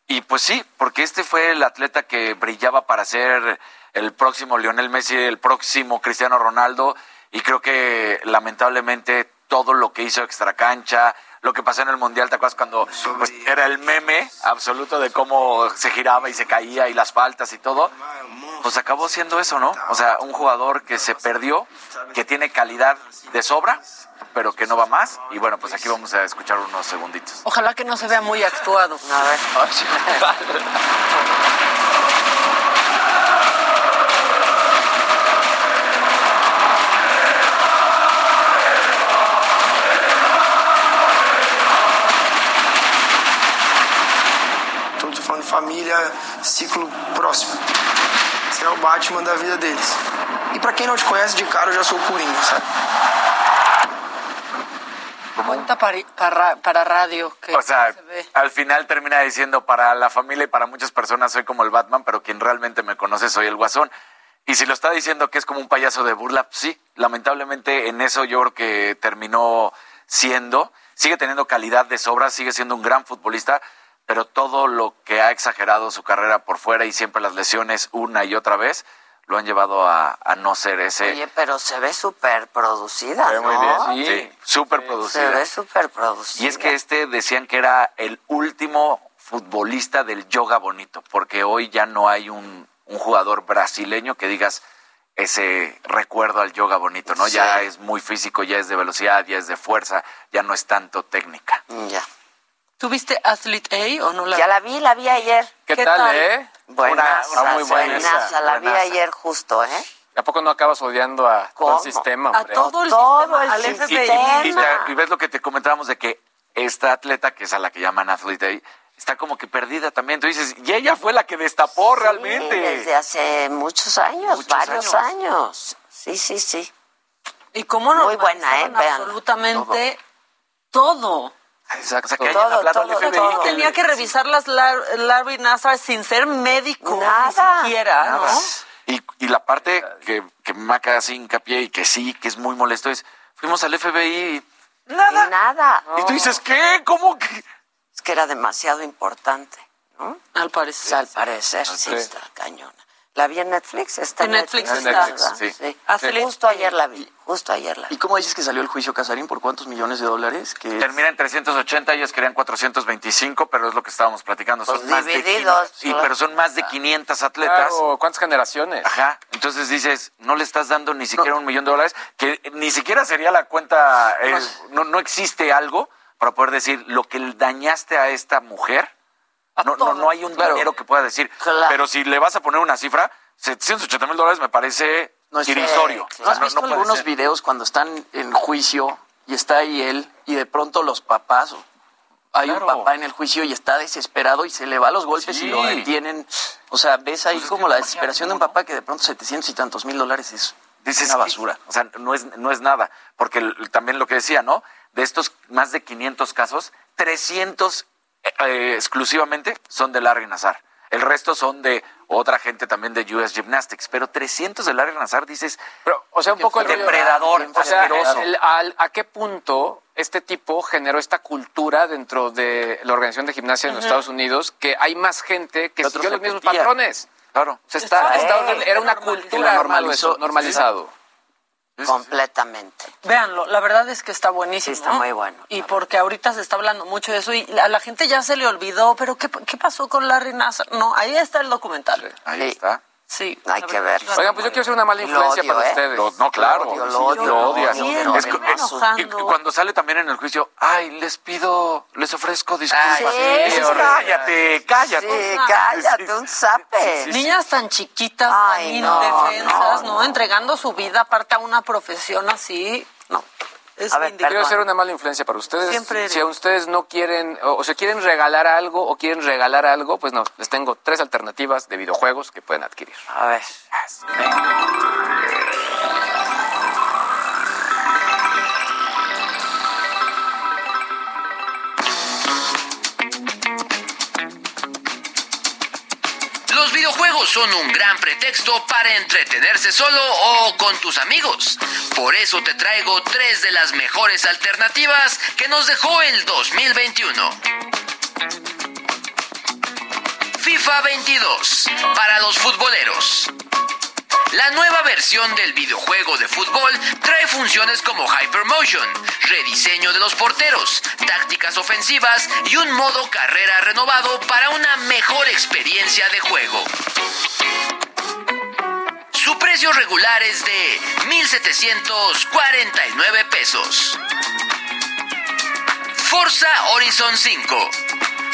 Y pues sí, porque este fue el atleta que brillaba para ser el próximo Lionel Messi, el próximo Cristiano Ronaldo. Y creo que lamentablemente todo lo que hizo extracancha, lo que pasó en el Mundial, ¿te acuerdas cuando pues, era el meme absoluto de cómo se giraba y se caía y las faltas y todo? Pues acabó siendo eso, ¿no? O sea, un jugador que se perdió, que tiene calidad de sobra, pero que no va más. Y bueno, pues aquí vamos a escuchar unos segunditos.
Ojalá que no se vea muy actuado.
A ver.
família, ciclo próximo. Você é o Batman da vida deles. E pra quem não te conhece de cara, eu já sou o Coringa, sabe?
Cuenta para, para, para radio. Que
O sea,
se ve.
al final termina diciendo para la familia y para muchas personas soy como el Batman, pero quien realmente me conoce soy el Guasón. Y si lo está diciendo que es como un payaso de burla, pues sí, lamentablemente en eso yo creo que terminó siendo. Sigue teniendo calidad de sobra, sigue siendo un gran futbolista, pero todo lo que ha exagerado su carrera por fuera y siempre las lesiones una y otra vez lo han llevado a, a no ser ese.
Oye, pero se ve súper producida,
Se ve muy
¿no?
bien, sí, súper producida.
Se ve súper producida.
Y es que este decían que era el último futbolista del yoga bonito, porque hoy ya no hay un, un jugador brasileño que digas ese recuerdo al yoga bonito, ¿no?
Sí.
Ya es muy físico, ya es de velocidad, ya es de fuerza, ya no es tanto técnica.
Ya.
¿Tuviste Athlete A o no la
Ya la vi, la vi ayer.
¿Qué tal, eh?
Buenaza,
Una- una muy buena esa,
la vi
buenaza.
ayer justo, ¿eh?
¿A poco no acabas odiando a todo el
¿Cómo?
sistema?
A
hombre?
todo el
Todo
sistema,
el
al
sistema.
Y,
FBI.
y- y ves lo que te comentábamos de que esta atleta, que es a la que llaman Athlete Day, está como que perdida también. Tú dices, y ella fue la que destapó realmente.
Sí, desde hace muchos años,
Muchos
varios años. Sí, sí, sí.
¿Y cómo no?
Muy buena, ¿eh? Vean.
Absolutamente todo.
Exacto. O sea, que
Todo, todo, todo.
que
Tenía que revisar las Lar- Larry Nassar sin ser médico,
Nada.
ni siquiera,
Nada.
¿no?
Y, y la parte que, que me hace así hincapié y que sí, que es muy molesto es, fuimos al FBI y,
Nada. Nada.
y tú dices, ¿qué? ¿Cómo que?
Es que era demasiado importante, ¿no?
Al parecer.
al parecer, sí,
Sí.
está cañona. La vi en Netflix, está
En Netflix está.
¿verdad?
sí.
Sí.
Hace-
Justo ayer la vi, justo ayer la vi.
¿Y cómo dices que salió el juicio Casarín? ¿Por cuántos millones de dólares? Que es-
Termina en 380, ellos querían 425, pero es lo que estábamos platicando. Son
Pues
más de
divididos,
500, sí,
claro.
pero son más de 500 atletas.
Claro, ¿cuántas generaciones?
Ajá. Entonces dices, no le estás dando ni siquiera un millón de dólares, que ni siquiera sería la cuenta, eh, no, no existe algo para poder decir lo que dañaste a esta mujer. No, no, no hay un dinero que pueda decir. Pero si le vas a poner una cifra, 780 mil dólares me parece
No
irrisorio.
¿No has visto algunos
ser.
videos cuando están en juicio y está ahí él y de pronto los papás, hay
Claro.
un papá en el juicio y está desesperado y se le va los golpes
Sí.
y lo detienen? O sea, ves ahí como la desesperación de un papá que de pronto 700 y tantos mil dólares es
Dices,
una basura.
O sea, no es, no es nada. Porque el- también lo que decía, ¿no? De estos más de 500 casos, 300 eh, exclusivamente son de Larry Nazar. El resto son de otra gente también de US Gymnastics. Pero 300 de Larry Nazar, dices.
Pero, o sea, un poco el
depredador,
O sea, el- al- ¿a qué punto este tipo generó esta cultura dentro de la Organización de Gimnasia en los. Estados Unidos que hay más gente que siguió los mismos patrones?
Claro.
O sea, está,
Está
era una cultura
normalizó.
normalizado.
Completamente.
Véanlo, la verdad es que está buenísimo.
Sí, está muy bueno.
Y porque ahorita se está hablando mucho de eso y a la gente ya se le olvidó, pero ¿qué, qué pasó con Larry Nassar? No, ahí está el documental.
Ahí
Sí.
está.
Sí.
Hay que ver.
Oigan, pues yo quiero ser una mala influencia
odio,
para
¿eh?
ustedes.
Lo- no, claro.
Lo odio, lo odio,
lo
lo odio,
Es y cuando sale también en el juicio, ay, les pido, les ofrezco disculpas.
sí,
Dices,
sí.
cállate, cállate.
Sí, cállate, un zape.
Niñas tan chiquitas,
Ay,
tan
no,
indefensas,
no,
no, Entregando su vida aparte a una profesión así. No. Es
A ver.
Quiero ser una mala influencia para ustedes.
Siempre
si a ustedes no quieren, o, o se quieren regalar algo, o quieren regalar algo, pues no, les tengo tres alternativas de videojuegos que pueden adquirir.
A ver.
Los son un gran pretexto para entretenerse solo o con tus amigos. Por eso te traigo tres de las mejores alternativas que nos dejó el 2021. FIFA 22 para los futboleros. La nueva versión del videojuego de fútbol trae funciones como Hypermotion, rediseño de los porteros, tácticas ofensivas y un modo carrera renovado para una mejor experiencia de juego. Su precio regular es de 1.749 pesos. Forza Horizon 5.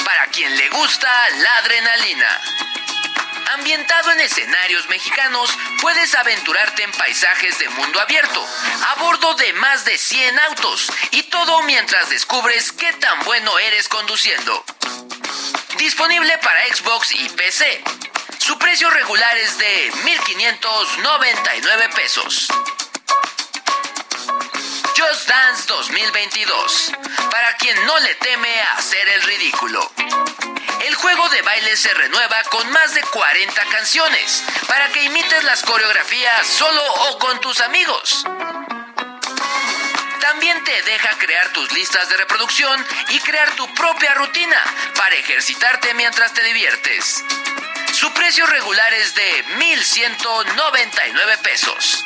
Para quien le gusta la adrenalina. Ambientado en escenarios mexicanos, puedes aventurarte en paisajes de mundo abierto, a bordo de más de 100 autos, y todo mientras descubres qué tan bueno eres conduciendo. Disponible para Xbox y PC. Su precio regular es de 1.599 pesos. Dance 2022. Para quien no le teme hacer el ridículo. El juego de baile se renueva con más de 40 canciones para que imites las coreografías solo o con tus amigos. También te deja crear tus listas de reproducción y crear tu propia rutina para ejercitarte mientras te diviertes. Su precio regular es de 1.199 pesos.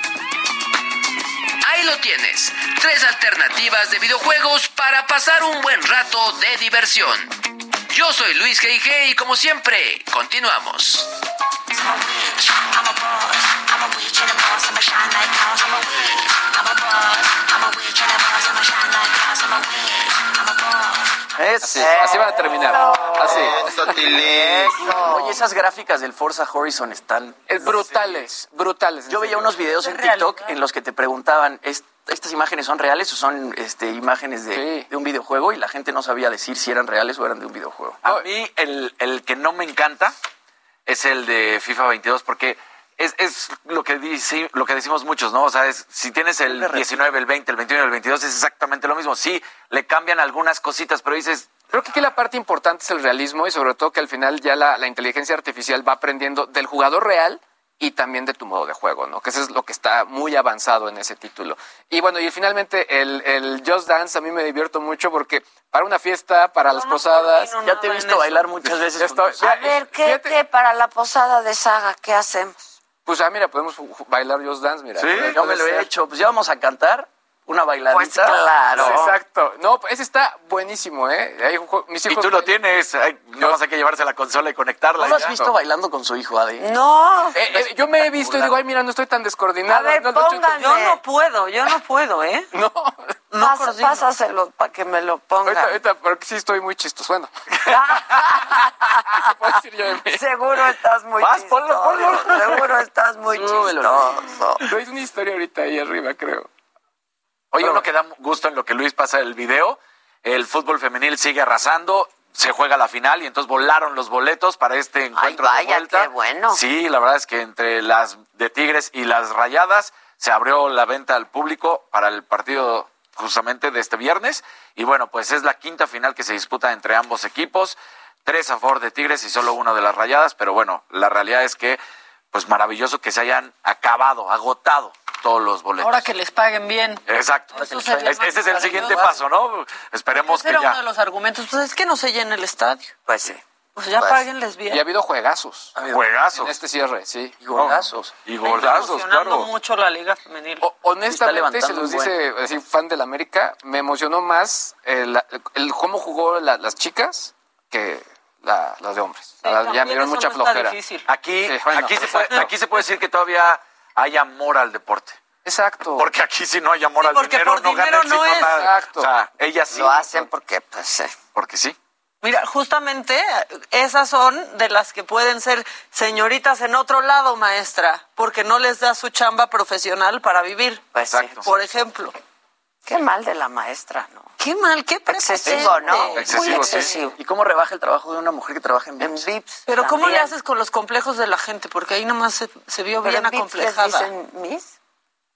Ahí lo tienes, tres alternativas de videojuegos para pasar un buen rato de diversión. Yo soy Luis G.I.G. y como siempre, continuamos.
Así, así van a terminar. Así.
Oye, esas gráficas del Forza Horizon están...
Es brutales, brutales.
Yo veía unos videos en TikTok en los que te preguntaban, ¿est- ¿estas imágenes son reales o son este, imágenes de, de un videojuego? Y la gente no sabía decir si eran reales o eran de un videojuego.
A mí el, el que no me encanta es el de FIFA 22 porque es, es lo, que dice, lo que decimos muchos, ¿no? O sea, es, si tienes el 19, el 20, el 21 y el 22 es exactamente lo mismo. Sí, le cambian algunas cositas, pero dices...
Creo que aquí la parte importante es el realismo y sobre todo que al final ya la, la inteligencia artificial va aprendiendo del jugador real y también de tu modo de juego, ¿no? Que eso es lo que está muy avanzado en ese título. Y bueno, y finalmente el, el Just Dance a mí me divierto mucho porque para una fiesta, para las posadas...
ya te he visto bailar muchas veces.
Estoy-
A ver, ¿qué, qué para la posada de Saga? ¿Qué hacemos?
Pues ah, mira, podemos bailar Just Dance, mira.
yo me lo he hecho. Pues ya vamos a cantar una bailadita.
Pues claro. Exacto. No, ese está buenísimo, ¿eh? Ahí
Y tú lo tienes, ay, no vas a que llevarse la consola y conectarla.
¿No lo has
ya.
visto bailando con su hijo, Adi?
No.
Eh, eh, yo me he visto y digo, ay, mira, no estoy tan descoordinado.
A ver,
no.
Yo no puedo, yo no puedo, ¿eh?
No.
Pasa- pásaselo para que me lo ponga.
Ahorita, ahorita, porque sí estoy muy chistoso. Bueno.
Seguro estás muy
Vas,
chistoso.
ponlo, ponlo.
Seguro estás muy
Súbelo,
chistoso.
Luis. Hay una historia ahorita ahí arriba, creo.
Oye, uno que da gusto en lo que Luis pasa el video, el fútbol femenil sigue arrasando, se juega la final y entonces volaron los boletos para este encuentro
vaya,
de vuelta.
qué bueno.
Sí, la verdad es que entre las de Tigres y las Rayadas se abrió la venta al público para el partido justamente de este viernes y bueno, pues es la quinta final que se disputa entre ambos equipos, tres a favor de Tigres y solo uno de las Rayadas, pero bueno, la realidad es que pues maravilloso que se hayan acabado, agotado todos los boletos.
Ahora que les paguen bien.
Exacto. Ese es el siguiente paso, ¿no? Esperemos
Ese
que
era uno de los argumentos. Pues es que no se llena el estadio.
Pues sí.
Pues ya
Pues,
páguenles bien.
Y ha habido juegazos.
Juegazos.
En este cierre, sí.
Y golazos.
Y golazos, claro.
mucho la liga femenil.
O- honestamente, se los dice así, fan del América, me emocionó más el, el cómo jugó la- las chicas que la- las de hombres. Ya me dieron mucha
no
flojera.
difícil.
Aquí,
Sí, bueno,
aquí, se puede, aquí se puede decir que todavía hay amor al deporte.
Exacto.
Porque aquí si no hay amor
Sí,
al
porque
dinero,
por
no
dinero no es.
nada.
Exacto.
O sea, ellas sí.
Lo hacen porque, pues, eh,
Porque sí.
Mira, justamente esas son de las que pueden ser señoritas en otro lado, maestra, porque no les da su chamba profesional para vivir.
Exacto.
Por ejemplo.
Qué mal de la maestra, ¿no?
Qué mal, qué
Excesivo. ¿no?
Excesivo,
Muy
sí.
excesivo.
¿Y cómo rebaja el trabajo de una mujer que trabaja en
En
VIPS?
VIPs.
Pero ¿cómo le
también.
haces con los complejos de la gente? Porque ahí nomás se, se vio
Pero
bien
en VIPs les
acomplejada.
dicen Miss.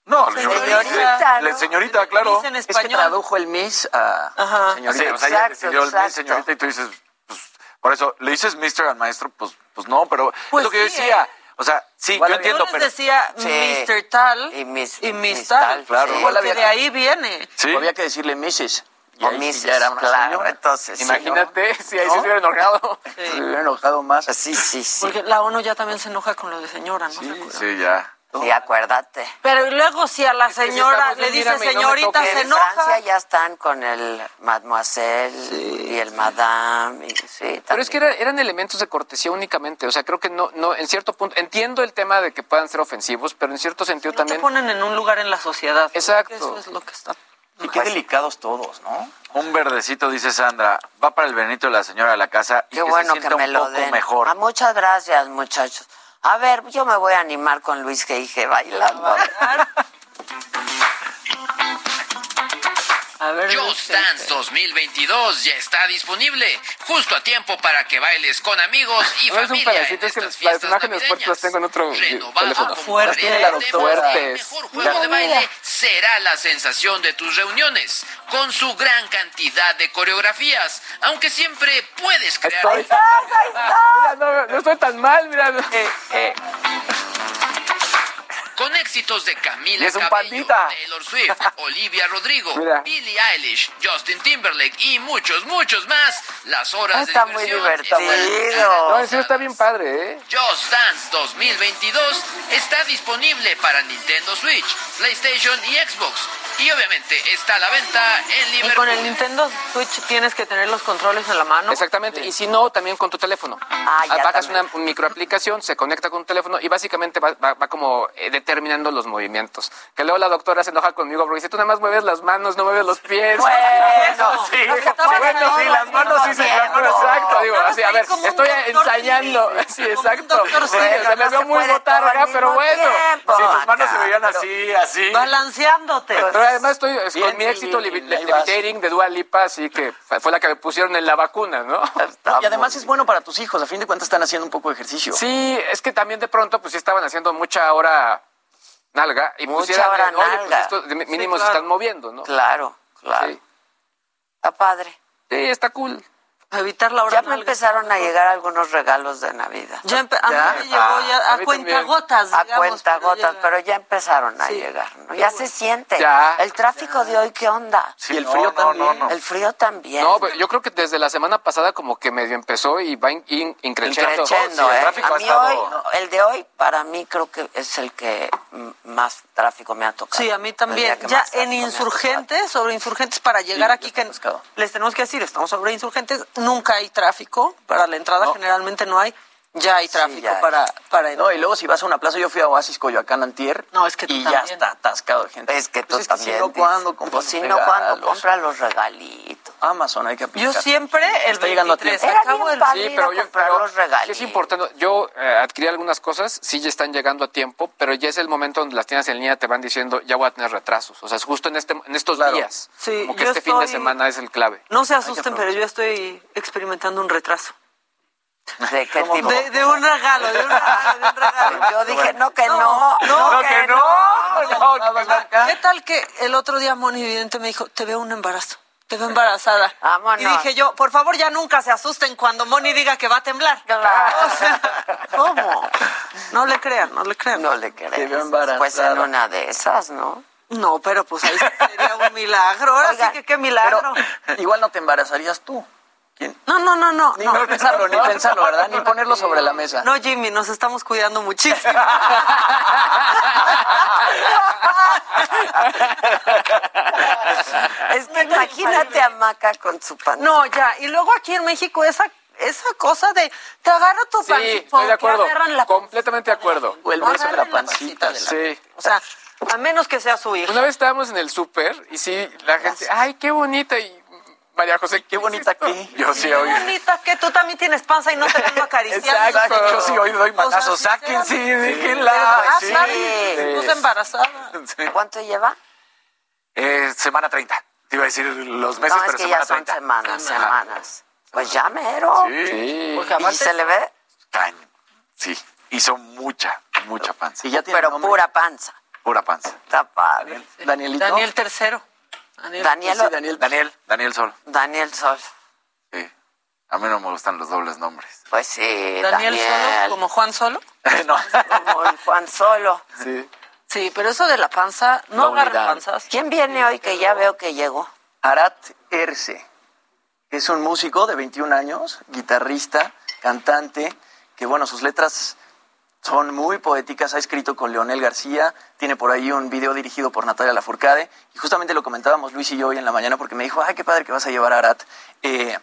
No,
Señorita,
le-
¿no?
señorita, claro.
Dicen
Es que tradujo el Miss a
Ajá.
Sí,
señorita.
o sea, ella
Exacto,
decidió el
exacto.
Miss, señorita, y tú dices, pues, por eso, ¿le dices Mr. al maestro? Pues, pues no, pero
Pues
es lo que yo
sí,
decía.
¿eh?
O sea, sí,
Igual
yo entiendo,
Yo
pero...
les decía
Sí.
Mr. Tal
Y Miss-
y Miss
Miss
Tal.
Tal,
claro.
Sí,
Igual
porque
había-
de ahí viene.
Sí.
Había que decirle Mrs. Y
O
sí
Mrs.
ya era una
claro,
señora.
entonces. sí,
Imagínate si ahí
¿No?
se hubiera enojado.
Se hubiera enojado más.
Sí, sí, sí.
Porque la ONU ya también se enoja con lo de señora, ¿no? ¿Se acuerdan?
Sí, ya.
Sí, acuérdate.
Pero y luego si a la
si
señora le dice
Mírame no
señorita, se
En
enoja.
Francia ya están con el mademoiselle y el madame. Y, sí,
Pero es que era- eran elementos de cortesía únicamente. O sea, creo que no, no, en cierto punto, entiendo el tema de que puedan ser ofensivos, pero en cierto sentido
No te
también.
ponen en un lugar en la sociedad.
Exacto.
Eso es lo que está.
Y qué delicados todos, ¿no?
Un verdecito, dice Sandra, va para el Benito de la señora de la casa y
Qué
que
bueno
se
que me
un
lo
poco
den.
mejor.
Ah, muchas gracias, muchachos. A ver, yo me voy a animar con Luis Geige bailando.
A ver,
Just Dance
este,
2022 ya está disponible, justo a tiempo para que bailes con amigos y
A ver, es un
familia
pedacito,
en
es que las
fiestas
imágenes
navideñas.
las tengo en otro
Renovado
teléfono.
Fuerte,
la doctora.
El
Fuertes.
mejor juego de baile será la sensación de tus reuniones, con su gran cantidad de coreografías, aunque siempre puedes crear...
Estoy- Mira, no, no estoy tan mal, mira.
Eh,
Con éxitos de Camila
Y es un
Cabello,
pandita.
Taylor Swift, Olivia Rodrigo,
Mira.
Billie Eilish, Justin Timberlake y muchos, muchos más. Las horas
Está
de
muy
diversión
divertido.
están
No, serio está bien padre, ¿eh?
Just Dance 2022 está disponible para Nintendo Switch, PlayStation y Xbox. Y obviamente está a la venta en
Y
Liverpool.
con el Nintendo Switch tienes que tener los controles en la mano.
Exactamente. Y si no, también con tu teléfono.
Ah, ya
Bajas
también.
una microaplicación, se conecta con tu teléfono y básicamente va, va- va como eh, determinando los movimientos. Que luego la doctora se enoja conmigo porque dice, tú nada más mueves las manos, no mueves los pies.
Bueno,
sí, bueno, sí, las manos sí se exacto. Digo, así, a ver, estoy ensayando. Sí, exacto. se me veo muy botarga, pero bueno.
Sí, tus manos se veían así, así.
Balanceándote.
Pero además estoy con mi éxito levitating de Dua Lipa, así que fue la que me pusieron en la vacuna, ¿no?
Y además es bueno para tus hijos. A fin de cuentas están haciendo un poco de ejercicio.
Sí, es que también de pronto pues sí estaban haciendo mucha hora nalga y
Mucha hora
oye, pues
nalga.
esto de mi- mínimo
claro.
se están moviendo, ¿no?
Claro, claro.
Sí.
Está padre.
Sí, está cool.
Evitar la hora
Ya me empezaron a llegar algunos regalos de Navidad.
Ya empe- a mí me llegó ya a,
a mí
cuentagotas,
A cuentagotas,
pero
ya empezaron a
Sí.
llegar, ¿no? Ya se siente.
Ya.
El tráfico de hoy, ¿qué onda?
Sí, el frío también.
El frío también.
No, pero yo creo que desde la semana pasada como que medio empezó y va in, in- increciendo.
Increciendo,
Sí, el
¿eh?
tráfico
A
ha
mí
estado-
hoy, el de hoy, para mí creo que es el que más tráfico me ha tocado.
Sí, a mí también. Ya en insurgentes, sobre insurgentes, para llegar aquí, que les tenemos que decir, estamos sobre insurgentes, nunca hay tráfico. Para la entrada generalmente no hay. Ya hay tráfico
ya hay.
para, para
No, y luego si vas a una plaza, yo fui a Oasis Coyoacán antier.
No, es que tú
Y ya está atascado de gente.
Es que tú
Pues es que
también.
si no, ¿cuándo compras
Pues si
los
no, cuando compra los regalitos.
Amazon hay que aplicar.
Yo siempre el
Está llegando a
23,
tiempo.
acabo el
Sí, pero yo
comprar
pero
los
sí
regalitos.
es importante. Yo eh, adquirí algunas cosas, sí ya están llegando a tiempo, pero ya es el momento donde las tiendas en línea te van diciendo ya voy a tener retrasos. O sea, es justo en este en estos días.
Sí,
como que este fin de semana es el clave.
No se asusten, pero yo estoy experimentando un retraso.
¿De qué tipo?
De, de un regalo, de un regalo, de un regalo.
Yo dije, no, que no, no, que no.
¿Qué tal que el otro día Moni Vidente me dijo, te veo un embarazo, te veo embarazada?
Vámonos.
Y dije yo, por favor ya nunca se asusten cuando Moni diga que va a temblar. O sea, ¿cómo? No le crean, no le crean.
No le crean.
Te veo embarazada.
Pues en una de esas, ¿no?
No, pero pues ahí sería un milagro. Ahora sí que qué milagro.
Pero igual no te embarazarías tú.
No, no, no, no.
Ni
no.
pensarlo, ni pensarlo, ¿verdad? Ni ponerlo sobre la mesa.
No, Jimmy, nos estamos cuidando muchísimo.
Es que imagínate a Maca con su pan.
No, ya. Y luego aquí en México esa esa cosa de te agarro tu
Sí,
pancita.
estoy de acuerdo.
agarran la
Completamente de acuerdo.
O el beso de la pancita. de la-
Sí.
O sea, a menos que sea su hijo.
Una vez estábamos en el súper y sí, la gente, ay, qué bonita. Y María José,
Qué bonita que.
Yo sí
Qué bonita que tú también tienes panza y no te vengo acariciando.
Exacto. Yo sí hoy doy
O sea,
manazos. Sí,
sinceramente.
déjenla.
Ah,
Sí. Sí.
Tú embarazada.
¿Cuánto lleva?
Eh, semana 30. Te iba a decir los meses,
No, es
pero
que
semana
ya son
30.
semanas, semanas. Pues ya mero.
Sí.
Porque
¿Y se le ve?
Caño. Sí. Hizo mucha, mucha panza.
Y ya tiene
Pero
nombre.
pura panza.
Pura panza.
Está padre.
Danielito.
Daniel tercero. Daniel.
Daniel,
Sí, Daniel.
Daniel, Daniel Sol.
Daniel Sol.
Sí. A mí no me gustan los dobles nombres.
Pues sí,
Daniel,
Daniel.
solo, como Juan solo.
no.
Como el Juan Solo.
Sí.
Sí, pero eso de la panza, no
unidad.
panzas.
¿Quién viene hoy que ya veo que llegó?
Arat Erce. Es un músico de 21 años, guitarrista, cantante, que bueno, sus letras son muy poéticas. Ha escrito con Leonel García, tiene por ahí un video dirigido por Natalia Lafourcade. Y justamente lo comentábamos Luis y yo hoy en la mañana porque me dijo, ay, qué padre que vas a llevar a Arat. Eh,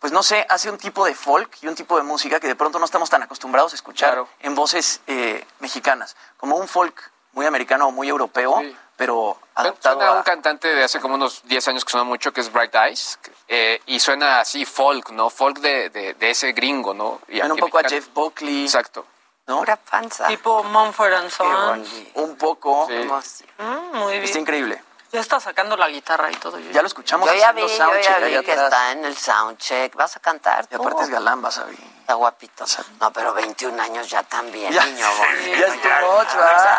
pues no sé, hace un tipo de folk y un tipo de música que de pronto no estamos tan acostumbrados a escuchar
Claro.
en voces eh, mexicanas. Como un folk muy americano o muy europeo,
Sí.
pero adaptado
Suena a un cantante de hace como unos 10 años que suena mucho, que es Bright Eyes, eh, y suena así folk, ¿no? Folk de, de, de ese gringo, ¿no? Y
Suena un poco a. Jeff Buckley,
Exacto.
¿No?
Pura panza.
Tipo Mumford and Sons.
Un poco.
Sí.
Mm, muy
Está
bien.
increíble.
Ya está sacando la guitarra y todo.
Ya lo escuchamos
Yo ya vi, yo ya vi que
atrás.
está en el soundcheck. ¿Vas a cantar
Y
tú?
aparte es galán, vas a ver.
Está guapito. No, pero 21 años ya también,
Ya,
niño bonito.
ya es too much, ¿verdad?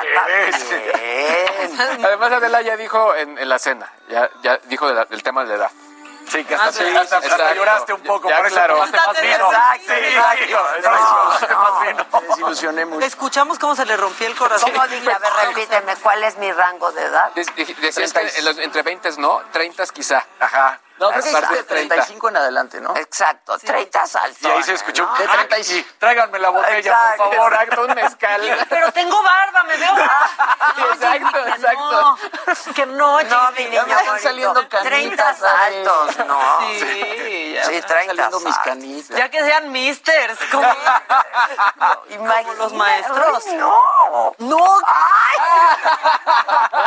Además, Adela ya dijo en, en la cena, ya, ya dijo de la- del tema de la edad.
Sí, que
Ah,
hasta,
sí,
hasta- lloraste un poco,
Ya,
por eso
claro.
tomaste más
Estate
vino.
Exacto,
Sí,
exacto.
tomaste
No,
más
no.
vino.
Me desilusioné mucho.
Escuchamos cómo se le rompió el corazón.
¿Cómo dije? A ver, repíteme, ¿cuál es mi rango de edad?
De- de- Decías que en los- entre 20 no, 30 quizá.
Ajá.
No, creo que de
de 30.
35 en adelante, ¿no?
Exacto, 30 saltos.
Y ahí se escuchó un
De 35.
Tráiganme la botella,
Exacto.
por favor.
Exacto, un mezcal.
Pero tengo barba, me veo. No,
Exacto, exacto.
No, que no,
No, mi
Jimmy.
niño
están saliendo canitas,
30
¿sabes?
saltos, ¿no.
Sí, ya.
Sí,
Están
30
saliendo mis canitas.
Ya que sean misters, como, como los maestros.
No.
No,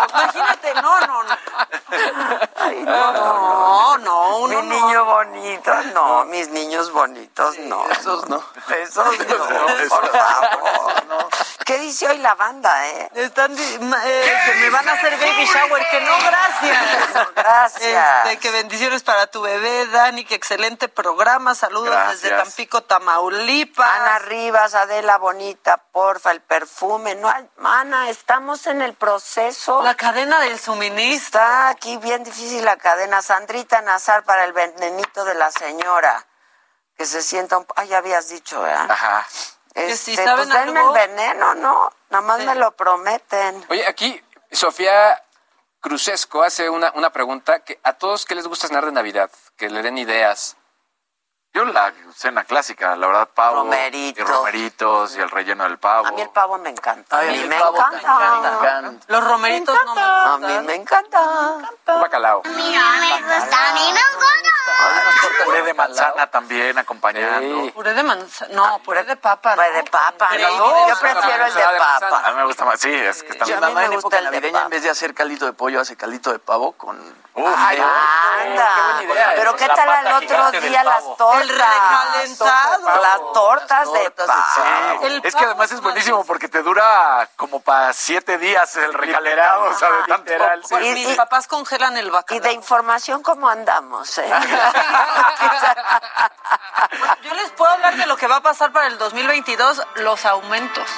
imagínate, no, no, no.
Ay, no, no,
No, no,
Mi
uno no.
niño bonito, no, mis niños bonitos, no.
Esos no.
Esos no, por favor. ¿Qué dice hoy la banda, eh?
Están eh, que me van a hacer baby shower, que no, gracias.
Gracias.
Este, que bendiciones para tu bebé, Dani, que excelente programa. Saludos desde. Tampico, Tamaulipas.
Ana Rivas, Adela Bonita, porfa, el perfume. No, Ana, estamos en el proceso.
La cadena del suministro.
Está aquí bien difícil la cadena. Sandrita Nazar para el venenito de la señora. que se sienta un... Ah, ya habías dicho, ¿verdad?
Ajá.
Que si
Este,
saben
pues denme
algo-
el veneno, ¿no? Nada más me lo prometen.
Oye, aquí Sofía Cruzesco hace una, una pregunta que a todos que les gusta cenar de Navidad, que le den ideas.
Yo la cena clásica, la verdad, pavo
Romerito.
y romeritos y el relleno del pavo.
A mí el pavo me encanta. A
a
mí
mí
me
pavo
encanta.
Los romeritos no me
A
gustan.
mí me encanta.
Un bacalao.
Puré de manzana también acompañando.
Puré de manzana. No, puré de papa.
Puré de papa, ¿no?
de
Yo prefiero el de papa.
A mí me gusta más, sí, es que está
Yo a mí
mamá
me
en
gusta
época
el de
navideña,
papa.
en vez de hacer caldito de pollo, hace caldito de pavo con...
Ay, anda.
idea,
Pero
¿eh?
qué
La
tal al otro día las tortas.
El recalentado.
Las tortas de
tortas de
pavo.
El
Es que además es buenísimo porque te dura como para siete días el recalentado, o sea, de tanto.
Literal, sí.
Pues
Y-
mis
y-
papás congelan el
Y
bacalao.
de información, ¿cómo andamos? eh?
Yo les puedo hablar de lo que va a pasar para el 2022, los aumentos.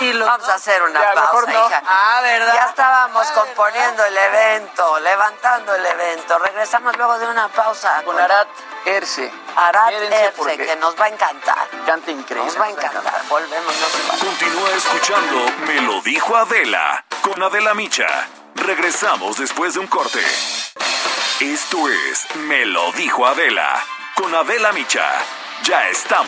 Y los
Vamos a hacer una
Ya,
pausa,
no.
hija.
Ah, ¿verdad?
Ya estábamos componiendo el evento, el evento. Regresamos luego de una pausa
Con Arat Erce.
Arad
Quédense
Erce,
porque
que nos va a encantar.
Canta increíble.
Nos va a encantar. Volvemos, no.
Continúa escuchando Me lo dijo Adela con Adela Micha. Regresamos después de un corte. Esto es Me lo dijo Adela con Adela Micha. Ya estamos.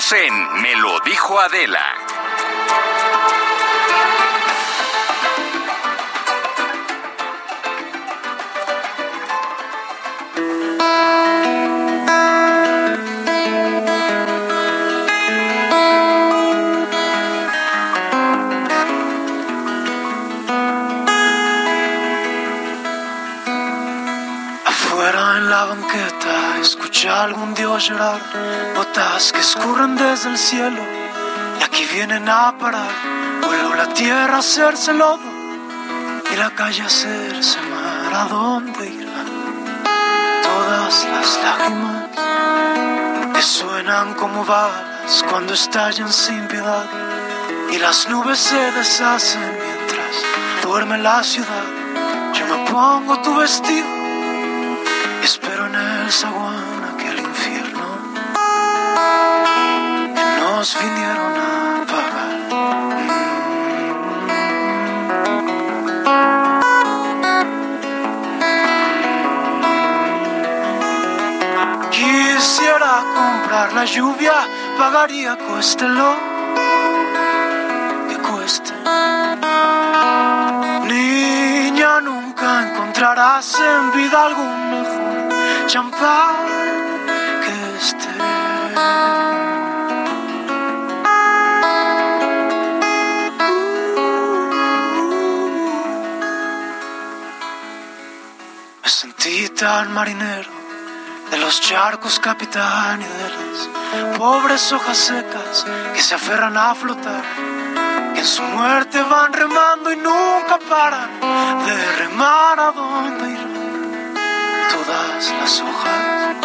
En Me lo dijo Adela.
Algún dios llorar, gotas que escurren desde el cielo y aquí vienen a parar. Vuelvo la tierra a hacerse lodo y la calle a hacerse mar. ¿A dónde irán todas las lágrimas que suenan como balas cuando estallan sin piedad y las nubes se deshacen mientras duerme la ciudad? Yo me pongo tu vestido Espero en el zaguán nos vinieron a pagar. Quisiera comprar la lluvia, pagaría cueste lo que cueste. Niña, nunca encontrarás en vida algún mejor champán tan marinero de los charcos capitán y de las pobres hojas secas que se aferran a flotar, que en su muerte van remando y nunca paran de remar a donde irán todas las hojas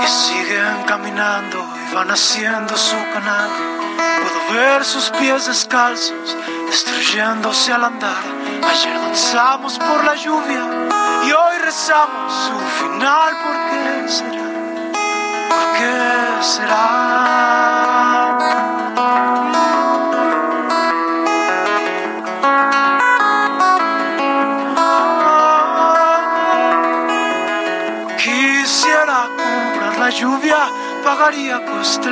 que siguen caminando y van haciendo su canal. Puedo ver sus pies descalzos destruyéndose al andar. Ayer danzamos por la lluvia y hoy rezamos su final. ¿Por qué será? ¿Por qué será? Quisiera comprar la lluvia,
pagaría, cueste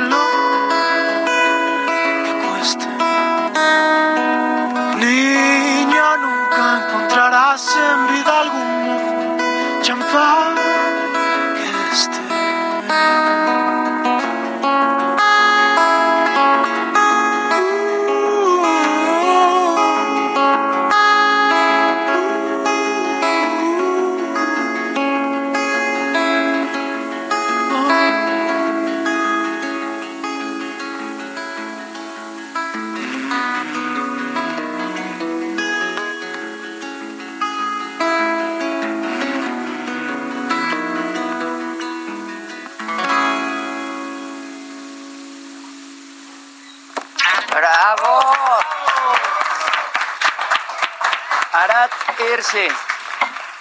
Erce.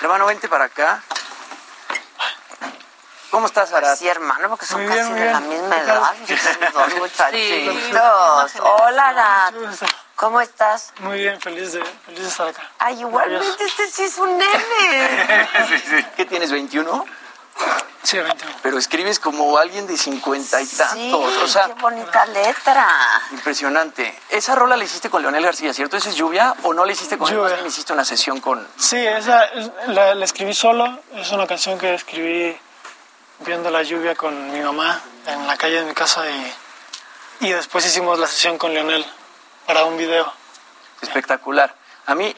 Hermano, vente para acá. ¿Cómo estás, Arat?
Sí, hermano, porque son
bien,
casi de la misma edad. Dos muchachitos. Hola, Arat. ¿Cómo estás?
Muy bien, feliz de, feliz de estar acá.
Ay, igualmente este sí es un nene.
¿Qué tienes, 21?
Sí, 21.
Pero escribes como alguien de cincuenta y tantos.
Sí,
o sea,
qué bonita letra.
impresionante. Esa rola la hiciste con Leonel García, ¿cierto? ¿Esa es lluvia? ¿O no la hiciste con él?
Lluvia.
Más bien hiciste una sesión con.
Sí, esa es- la, la escribí solo. Es una canción que escribí viendo la lluvia con mi mamá en la calle de mi casa y, y después hicimos la sesión con Leonel para un video.
Espectacular. A mí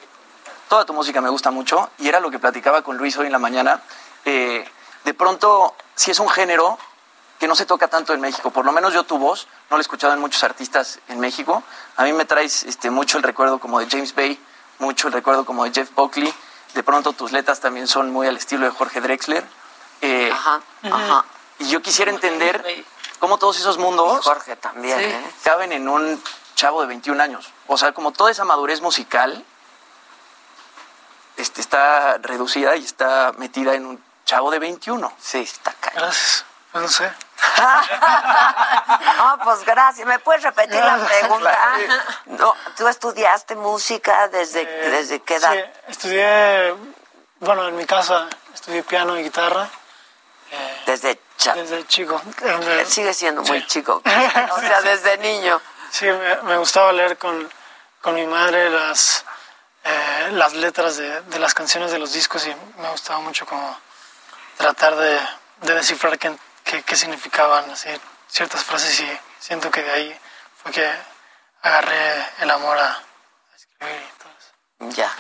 toda tu música me gusta mucho y era lo que platicaba con Luis hoy en la mañana. Eh, de pronto, si es un género que no se toca tanto en México, por lo menos yo tu voz, no la he escuchado en muchos artistas en México, a mí me traes este, mucho el recuerdo como de James Bay, mucho el recuerdo como de Jeff Buckley, de pronto tus letras también son muy al estilo de Jorge Drexler. Eh,
ajá.
Y yo quisiera entender cómo todos esos mundos
Jorge también,
sí,
¿eh?
caben en un chavo de 21 años. O sea, como toda esa madurez musical este, está reducida y está metida en un chavo de 21.
Sí, está cañón.
Gracias. Pues no sé.
Ah, pues gracias. ¿Me puedes repetir la pregunta? No, ¿tú estudiaste música desde, desde qué edad?
Sí, estudié, bueno, en mi casa estudié piano y guitarra.
Desde, cha-
desde chico.
Él sigue siendo muy chico. O sea, desde niño.
Sí, me, me gustaba leer con, con mi madre las, eh, las letras de, de las canciones de los discos y me gustaba mucho como tratar de, de descifrar qué, qué, qué significaban así, ciertas frases y siento que de ahí fue que agarré el amor a, a escribir y todo eso.
Ya.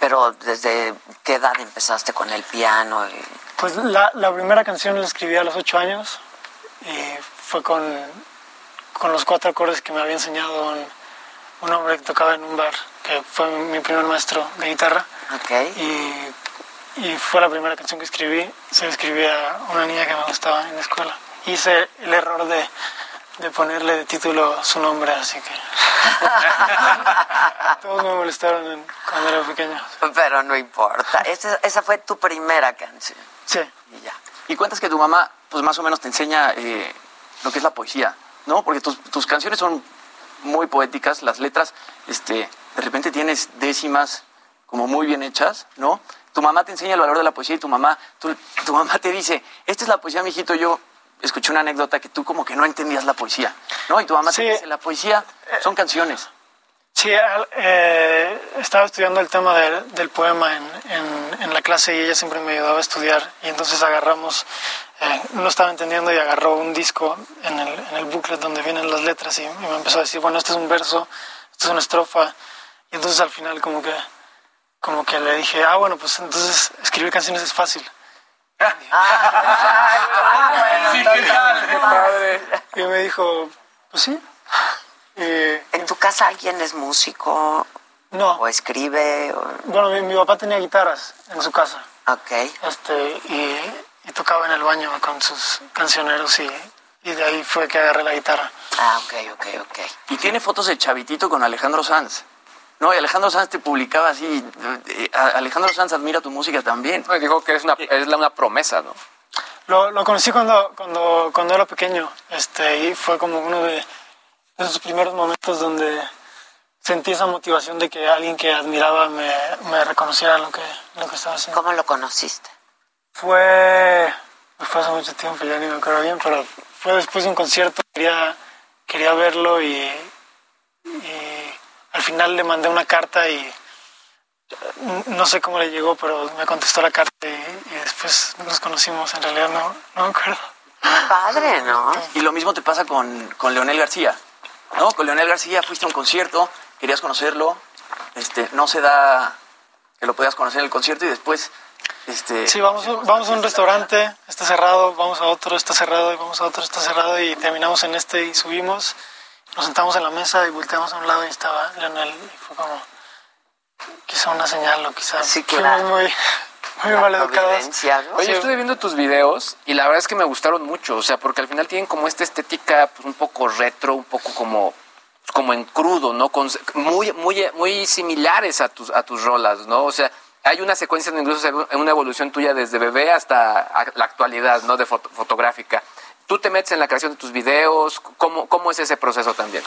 Pero ¿desde qué edad empezaste con el piano? Y...
Pues la, la primera canción la escribí a los ocho años y fue con, con los cuatro acordes que me había enseñado un, un hombre que tocaba en un bar, que fue mi primer maestro de guitarra. Y, y fue la primera canción que escribí. Se la escribí a una niña que me gustaba en la escuela. Hice el error de, de ponerle de título su nombre, así que todos me molestaron en- cuando era pequeño.
Pero no importa. Esa, esa fue tu primera canción.
Sí.
Y ya. Y cuentas que tu mamá, pues más o menos te enseña eh, lo que es la poesía, ¿no? Porque tus, tus canciones son muy poéticas, las letras, este, de repente tienes décimas como muy bien hechas, ¿no? Tu mamá te enseña el valor de la poesía y tu mamá, tu, tu mamá te dice, esta es la poesía, mijito, yo escuché una anécdota que tú como que no entendías la poesía, ¿no? Y tu mamá te dice, la poesía son canciones.
Sí, eh, estaba estudiando el tema del- del poema en, en- en la clase y ella siempre me ayudaba a estudiar y entonces agarramos, eh, no estaba entendiendo y agarró un disco en el, en el booklet donde vienen las letras y, y me empezó a decir, bueno, este es un verso, esto es una estrofa y entonces al final como que, como que le dije, ah, bueno, pues entonces escribir canciones es fácil. Y me dijo, pues sí.
¿En tu casa alguien es músico?
No.
¿O escribe? o-
Bueno, mi, mi papá tenía guitarras en su casa.
Ok.
Este, y, y tocaba en el baño con sus cancioneros y, y de ahí fue que agarré la guitarra.
Ah, ok, ok, ok.
Y tiene fotos de Chavitito con Alejandro Sanz. No, y Alejandro Sanz te publicaba así. eh, Alejandro Sanz admira tu música también.
dijo que es una, una promesa, ¿no?
Lo, lo conocí cuando, cuando, cuando era pequeño este, y fue como uno de, de esos primeros momentos donde sentí esa motivación de que alguien que admiraba me, me reconociera lo que, lo que estaba haciendo.
¿Cómo lo conociste?
Fue, fue hace mucho tiempo, ya ni me acuerdo bien, pero fue después de un concierto, quería, quería verlo y, y al final le mandé una carta y no sé cómo le llegó, pero me contestó la carta y, y después nos conocimos. En realidad no, no me acuerdo.
Padre, ¿no?
Y lo mismo te pasa con, con Leonel García. ¿No? Con Leonel García fuiste a un concierto, querías conocerlo, este, no se da que lo podías conocer en el concierto y después este
Sí, vamos, vamos a un restaurante, está cerrado, vamos a otro, está cerrado, y vamos a otro, está cerrado, y terminamos en este y subimos, nos sentamos en la mesa y volteamos a un lado y estaba Leonel, y fue como, quizá una señal o quizá
Sí,
fuimos
claro.
muy, muy mal educados.
Oye, estuve viendo tus videos y la verdad es que me gustaron mucho, o sea, porque al final tienen como esta estética pues, un poco retro, un poco como pues, como en crudo, ¿no? Con- muy muy muy similares a tus a tus rolas, ¿no? O sea, hay una secuencia incluso una evolución tuya desde bebé hasta la actualidad, ¿no? De foto- fotográfica. ¿Tú te metes en la creación de tus videos? ¿Cómo, cómo es ese proceso también?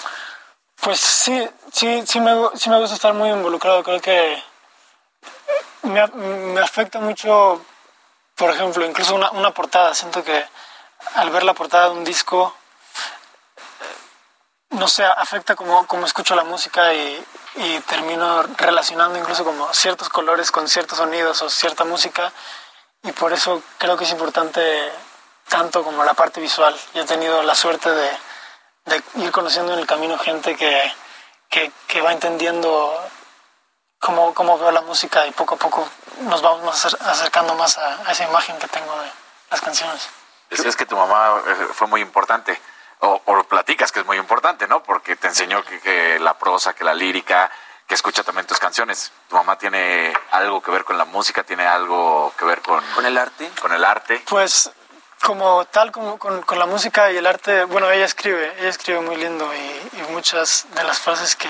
Pues sí, sí, sí me, sí me gusta estar muy involucrado. Creo que me, me afecta mucho, por ejemplo, incluso una, una portada. Siento que al ver la portada de un disco, eh, no sé, afecta como, como escucho la música y, y termino relacionando incluso como ciertos colores con ciertos sonidos o cierta música. Y por eso creo que es importante tanto como la parte visual. Yo he tenido la suerte de, de ir conociendo en el camino gente que, que, que va entendiendo cómo, cómo veo la música y poco a poco nos vamos más acercando más a, a esa imagen que tengo de las canciones.
Decías que tu mamá eh, fue muy importante, o, o lo platicas que es muy importante, ¿no? Porque te enseñó que, que la prosa, que la lírica, que escucha también tus canciones. ¿Tu mamá tiene algo que ver con la música? ¿Tiene algo que ver con,
con el arte?
Con el arte.
Pues como tal, como con, con la música y el arte, bueno, ella escribe, ella escribe muy lindo y, y muchas de las frases que,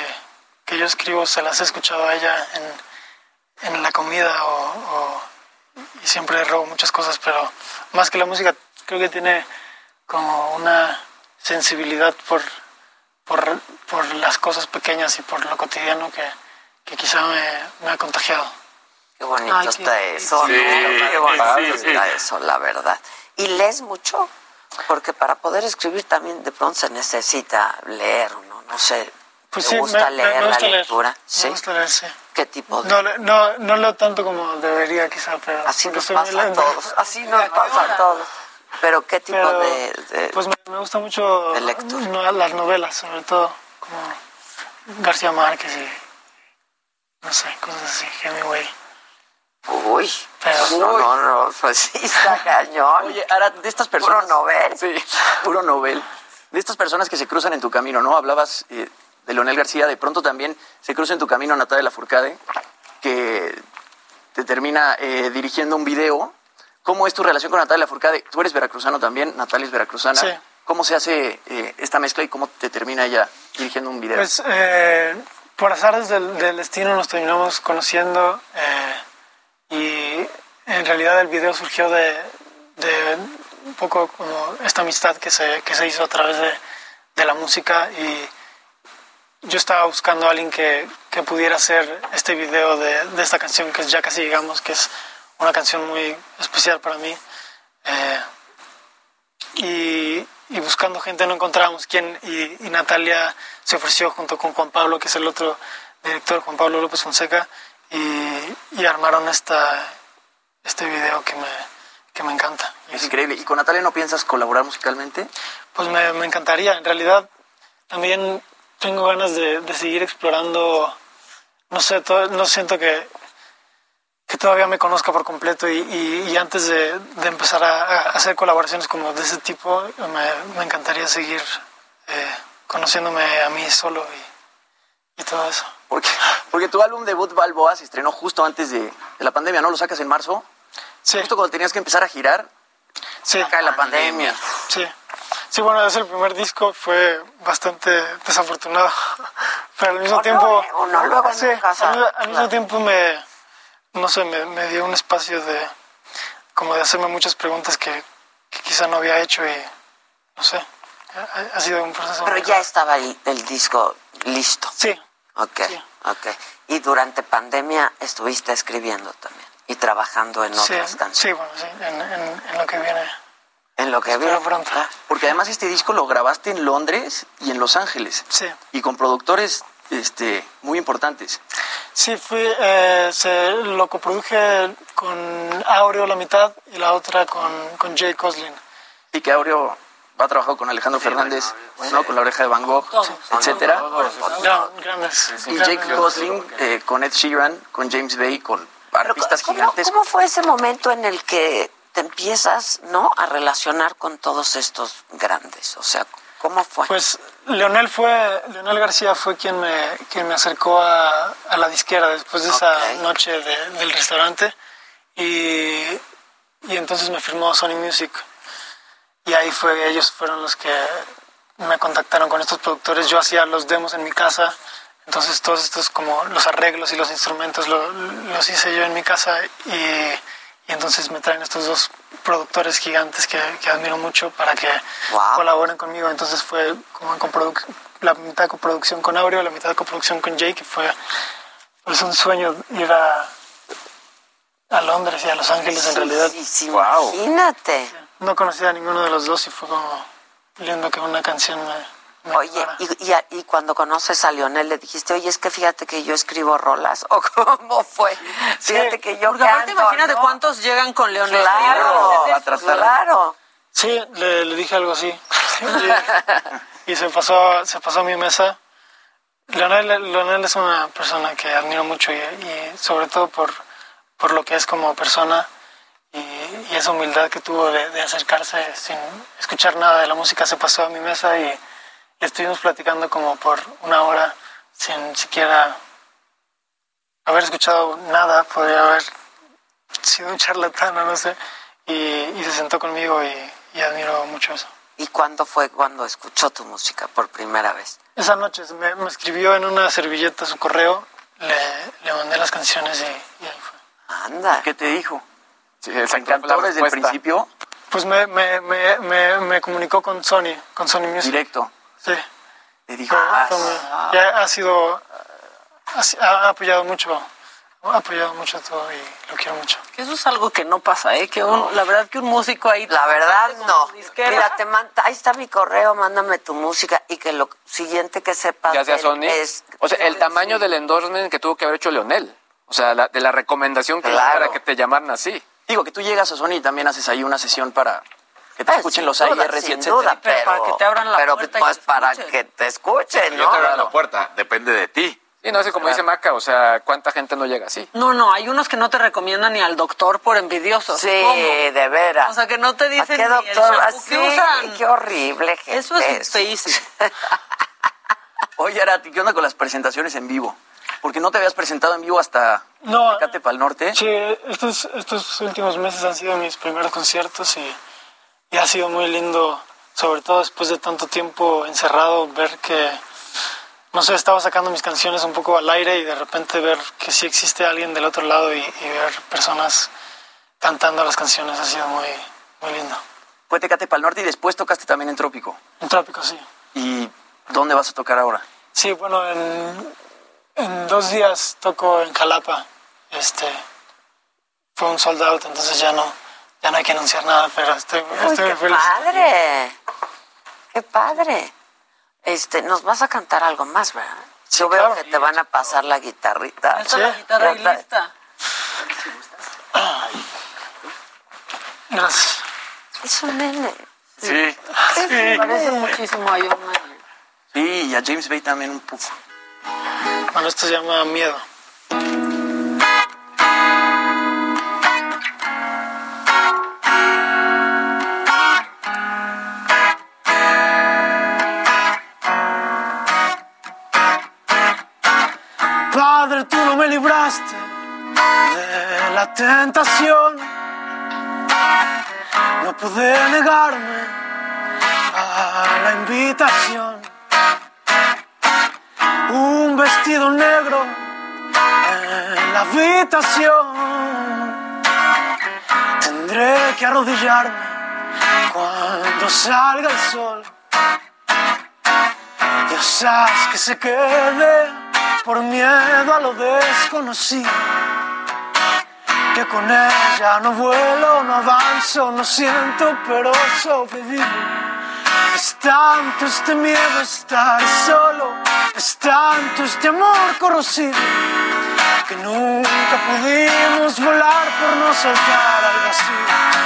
que yo escribo se las he escuchado a ella en, en la comida o, o- y siempre le robo muchas cosas, pero más que la música creo que tiene como una sensibilidad por, por, por las cosas pequeñas y por lo cotidiano que, que quizá me, me ha contagiado.
Qué bonito
Ay, qué
está eso.
Sí,
Qué bonito está eso, la verdad. ¿Y lees mucho? Porque para poder escribir también de pronto se necesita leer, ¿no? No sé.
Pues
¿Te
sí,
gusta
me, me-
leer
me gusta
la
leer.
lectura?
Me
Sí.
gusta leer, sí.
¿Qué tipo de...?
No, no, no leo tanto como debería quizá, pero...
Así nos pasa a todos, así nos pasa a todos. Pero ¿qué tipo
Pero,
de, de-
Pues me, me gusta mucho
de lectura?
no, las novelas, sobre todo, como García Márquez y... No sé, cosas así, Hemingway.
Uy,
Pero-
no, no, no, pues sí está cañón.
Oye, ahora, de estas personas...
Puro novel.
Sí, puro novel. De estas personas que se cruzan en tu camino, ¿no? Hablabas eh, de Leonel García, de pronto también se cruza en tu camino Natalia Lafourcade, que te termina eh, dirigiendo un video. ¿Cómo es tu relación con Natalia Lafourcade? Tú eres veracruzano también, Natalia es veracruzana.
Sí.
¿Cómo se hace eh, esta mezcla y cómo te termina ella dirigiendo un video?
Pues eh, por azares del, del destino nos terminamos conociendo eh, y en realidad el video surgió de, de un poco como esta amistad que se, que se hizo a través de, de la música y yo estaba buscando a alguien que, que pudiera hacer este video de, de esta canción que es Ya casi llegamos, que es una canción muy especial para mí. Eh, y, buscando gente no encontrábamos quién y Natalia se ofreció junto con Juan Pablo que es el otro director Juan Pablo López Fonseca y, y armaron esta este video que me, que me encanta
Es increíble. ¿Y con Natalia no piensas colaborar musicalmente?
pues me, me encantaría en realidad también tengo ganas de, de seguir explorando no sé to- no siento que que todavía me conozca por completo y, y- y antes de, de empezar a, a hacer colaboraciones como de ese tipo, me, me encantaría seguir eh, conociéndome a mí solo y, y todo eso.
Porque, porque tu álbum debut Balboa se estrenó justo antes de, de la pandemia, ¿no? Lo sacas en marzo.
Sí.
Justo cuando tenías que empezar a girar.
Sí.
Cae la pandemia.
Sí. Sí, bueno, es el primer disco, fue bastante desafortunado, pero al mismo
Uno,
tiempo...
eh, uno luego
sí,
nunca sabe,
al, al mismo
claro.
tiempo me, no sé, me, me dio un espacio de, como de hacerme muchas preguntas que, que quizá no había hecho y, no sé, ha, ha sido un proceso...
Pero ya estaba el, el disco listo.
Sí.
Ok, ok. Y durante pandemia estuviste escribiendo también y trabajando en
Sí,
otras canciones.
sí, bueno, sí, en, en- en lo que viene
En lo que
Espero
veo.
pronto.
Porque además este disco lo grabaste en Londres y en Los Ángeles.
Sí.
Y con productores este, muy importantes.
Sí, fui, eh, se, lo coproduje con Aureo la mitad y la otra con, con Jay Coslin.
Y que Aureo ha trabajado con Alejandro Fernández, ¿no? con La Oreja de Van Gogh, etcétera. Y. Jake Gosling eh, con Ed Sheeran, con James Bay, con artistas
¿Cómo,
gigantes.
cómo fue ese momento en el que te empiezas, ¿no? A relacionar con todos estos grandes. O sea, ¿cómo fue?
Pues Leonel fue, Leonel García fue quien me, quien me acercó a, a la disquera después de esa noche de- del restaurante y, y entonces me firmó Sony Music y ahí fue, ellos fueron los que me contactaron con estos productores. Yo hacía los demos en mi casa, entonces todos estos como los arreglos y los instrumentos lo- los hice yo en mi casa y, y entonces me traen estos dos productores gigantes que, que admiro mucho para que colaboren conmigo. Entonces fue como la mitad de coproducción con Aureo, la mitad de coproducción con Jake, que fue pues un sueño ir a, a Londres y a Los Ángeles en realidad.
Imagínate.
No conocía a ninguno de los dos y fue como lindo que una canción me...
Oye, y, y, a- y cuando conoces a Leonel le dijiste, oye, es que fíjate que yo escribo rolas, o cómo fue, fíjate que yo
Porque aparte
canto,
imagínate
¿no?
cuántos llegan con Leonel.
Claro,
Sí,
claro.
Sí, le, le dije algo así. y, y se pasó, se pasó a mi mesa. Leonel, Leonel es una persona que admiro mucho y, y sobre todo por, por lo que es como persona y, y esa humildad que tuvo de, de acercarse sin escuchar nada de la música. Se pasó a mi mesa y, estuvimos platicando como por una hora sin siquiera haber escuchado nada. Podría haber sido un charlatán o no sé. Y, y se sentó conmigo y, y admiro mucho eso.
¿Y cuándo fue cuando escuchó tu música por primera vez?
Esa noche me, me escribió en una servilleta su correo, le, le mandé las canciones y, y ahí fue.
Anda.
¿Qué te dijo?
Sí,
¿Te
exacto,
encantó desde el principio?
Pues me, me, me, me, me comunicó con Sony, con Sony Music.
Directo.
Sí.
Le dijo, ah,
muy- ya ha sido, ha, apoyado mucho, ha apoyado mucho todo y lo quiero mucho.
Que eso es algo que no pasa, ¿eh? Que un, la verdad que un músico ahí...
La verdad, no. Mira, te manda, ahí está mi correo, mándame tu música y que lo siguiente que sepas
ya sea Sony.
es...
o sea, el tamaño del endorsement que tuvo que haber hecho Leonel. O sea, la- de la recomendación que
Claro.
para que te llamaran así.
Digo que tú llegas a Sony y también haces ahí una sesión para que te
Ah,
escuchen los
duda,
AIRs y etcétera.
duda, pero,
para que te abran la
pero
puerta y
pues para que te escuchen,
Yo
¿no?
te abro la puerta, depende de ti.
Sí, no, que como dice Maca, o sea, ¿cuánta gente no llega así?
No, no, hay unos que no te recomiendan ni al doctor por envidiosos.
Sí,
¿Cómo?
de veras.
O sea, que no te
¿A
dicen
qué
ni el
doctor?
shampoo
Así,
que usan.
qué horrible, gente.
Eso es feísimo.
Oye, Arati, ¿qué onda con las presentaciones en vivo? Porque no te habías presentado en vivo hasta
No,
Tecate Pal Norte.
Sí, estos, estos últimos meses han sido mis primeros conciertos y, y ha sido muy lindo, sobre todo después de tanto tiempo encerrado, ver que, no sé, estaba sacando mis canciones un poco al aire y de repente ver que sí existe alguien del otro lado y, y ver personas cantando las canciones ha sido muy, muy lindo.
Fue Tecate Pal Norte y después tocaste también en Trópico.
En Trópico, sí.
¿Y dónde vas a tocar ahora?
Sí, bueno, en, en dos días toco en Jalapa. Este, fue un sold out, entonces ya no, ya no hay que anunciar nada, pero estoy,
Uy,
estoy
qué
muy feliz.
padre. Qué padre. Este, nos vas a cantar algo más, ¿verdad? Yo veo que te van a pasar la guitarrita.
Está la guitarra ahí lista.
Gracias.
Es un nene.
Sí.
Se parece muchísimo a John Mayer.
Sí, y a James Bay también un poco.
Bueno, esto se llama Miedo. Padre, tú no me libraste de la tentación. No pude negarme a la invitación. Vestido negro en la habitación. Tendré que arrodillarme cuando salga el sol. Dios haz que se quede por miedo a lo desconocido.
que con ella no vuelo, no avanzo, no siento, pero sobrevivo. Es tanto este miedo estar solo, es tanto este amor corrosivo, que nunca pudimos volar por no saltar al vacío.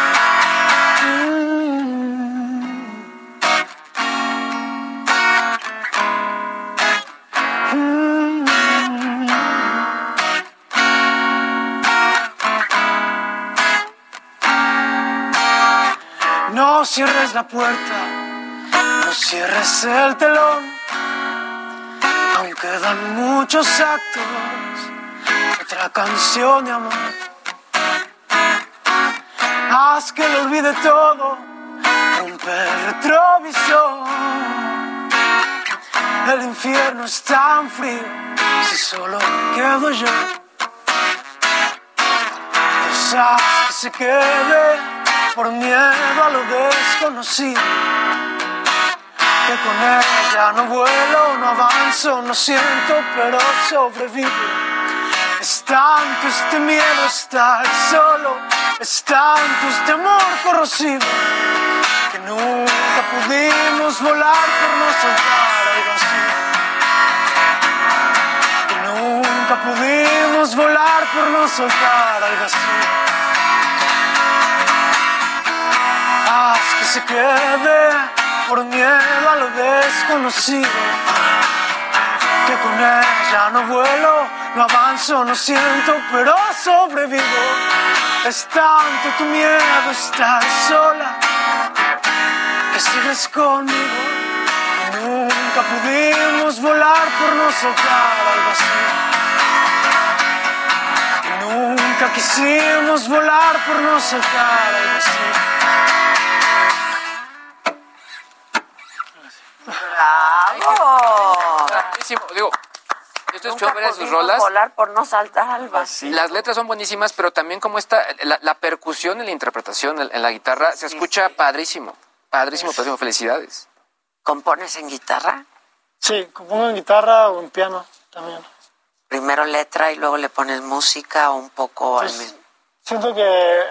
No cierres la puerta, cierres el telón. Aún quedan muchos actos, otra canción de amor. Haz que lo olvide todo, rompe el retrovisor. El infierno es tan frío, si solo quedo yo. Dios que se quede por miedo a lo desconocido. Con ella no vuelo, no avanzo, no siento, pero sobrevivo. Es tanto este miedo estar solo, es tanto este amor corrosivo, que nunca pudimos volar por no saltar al vacío. Que nunca pudimos volar por no saltar al vacío. Haz que se quede por miedo a lo desconocido. Que con ella no vuelo, no avanzo, no siento, pero sobrevivo. Es tanto tu miedo estar sola que sigues conmigo. Nunca pudimos volar por no saltar al vacío. Nunca quisimos volar por no saltar al vacío.
¡Bravo!
Buenísimo. Digo, varias de sus rolas.
volar por no saltar al vacío.
Las letras son buenísimas, pero también como esta, la, la percusión y la interpretación en, en la guitarra se escucha padrísimo. Padrísimo, padrísimo. Felicidades.
¿Compones en guitarra?
Sí, compongo en guitarra o en piano también.
Primero letra y luego le pones música o un poco al
Pues,
mismo.
Siento que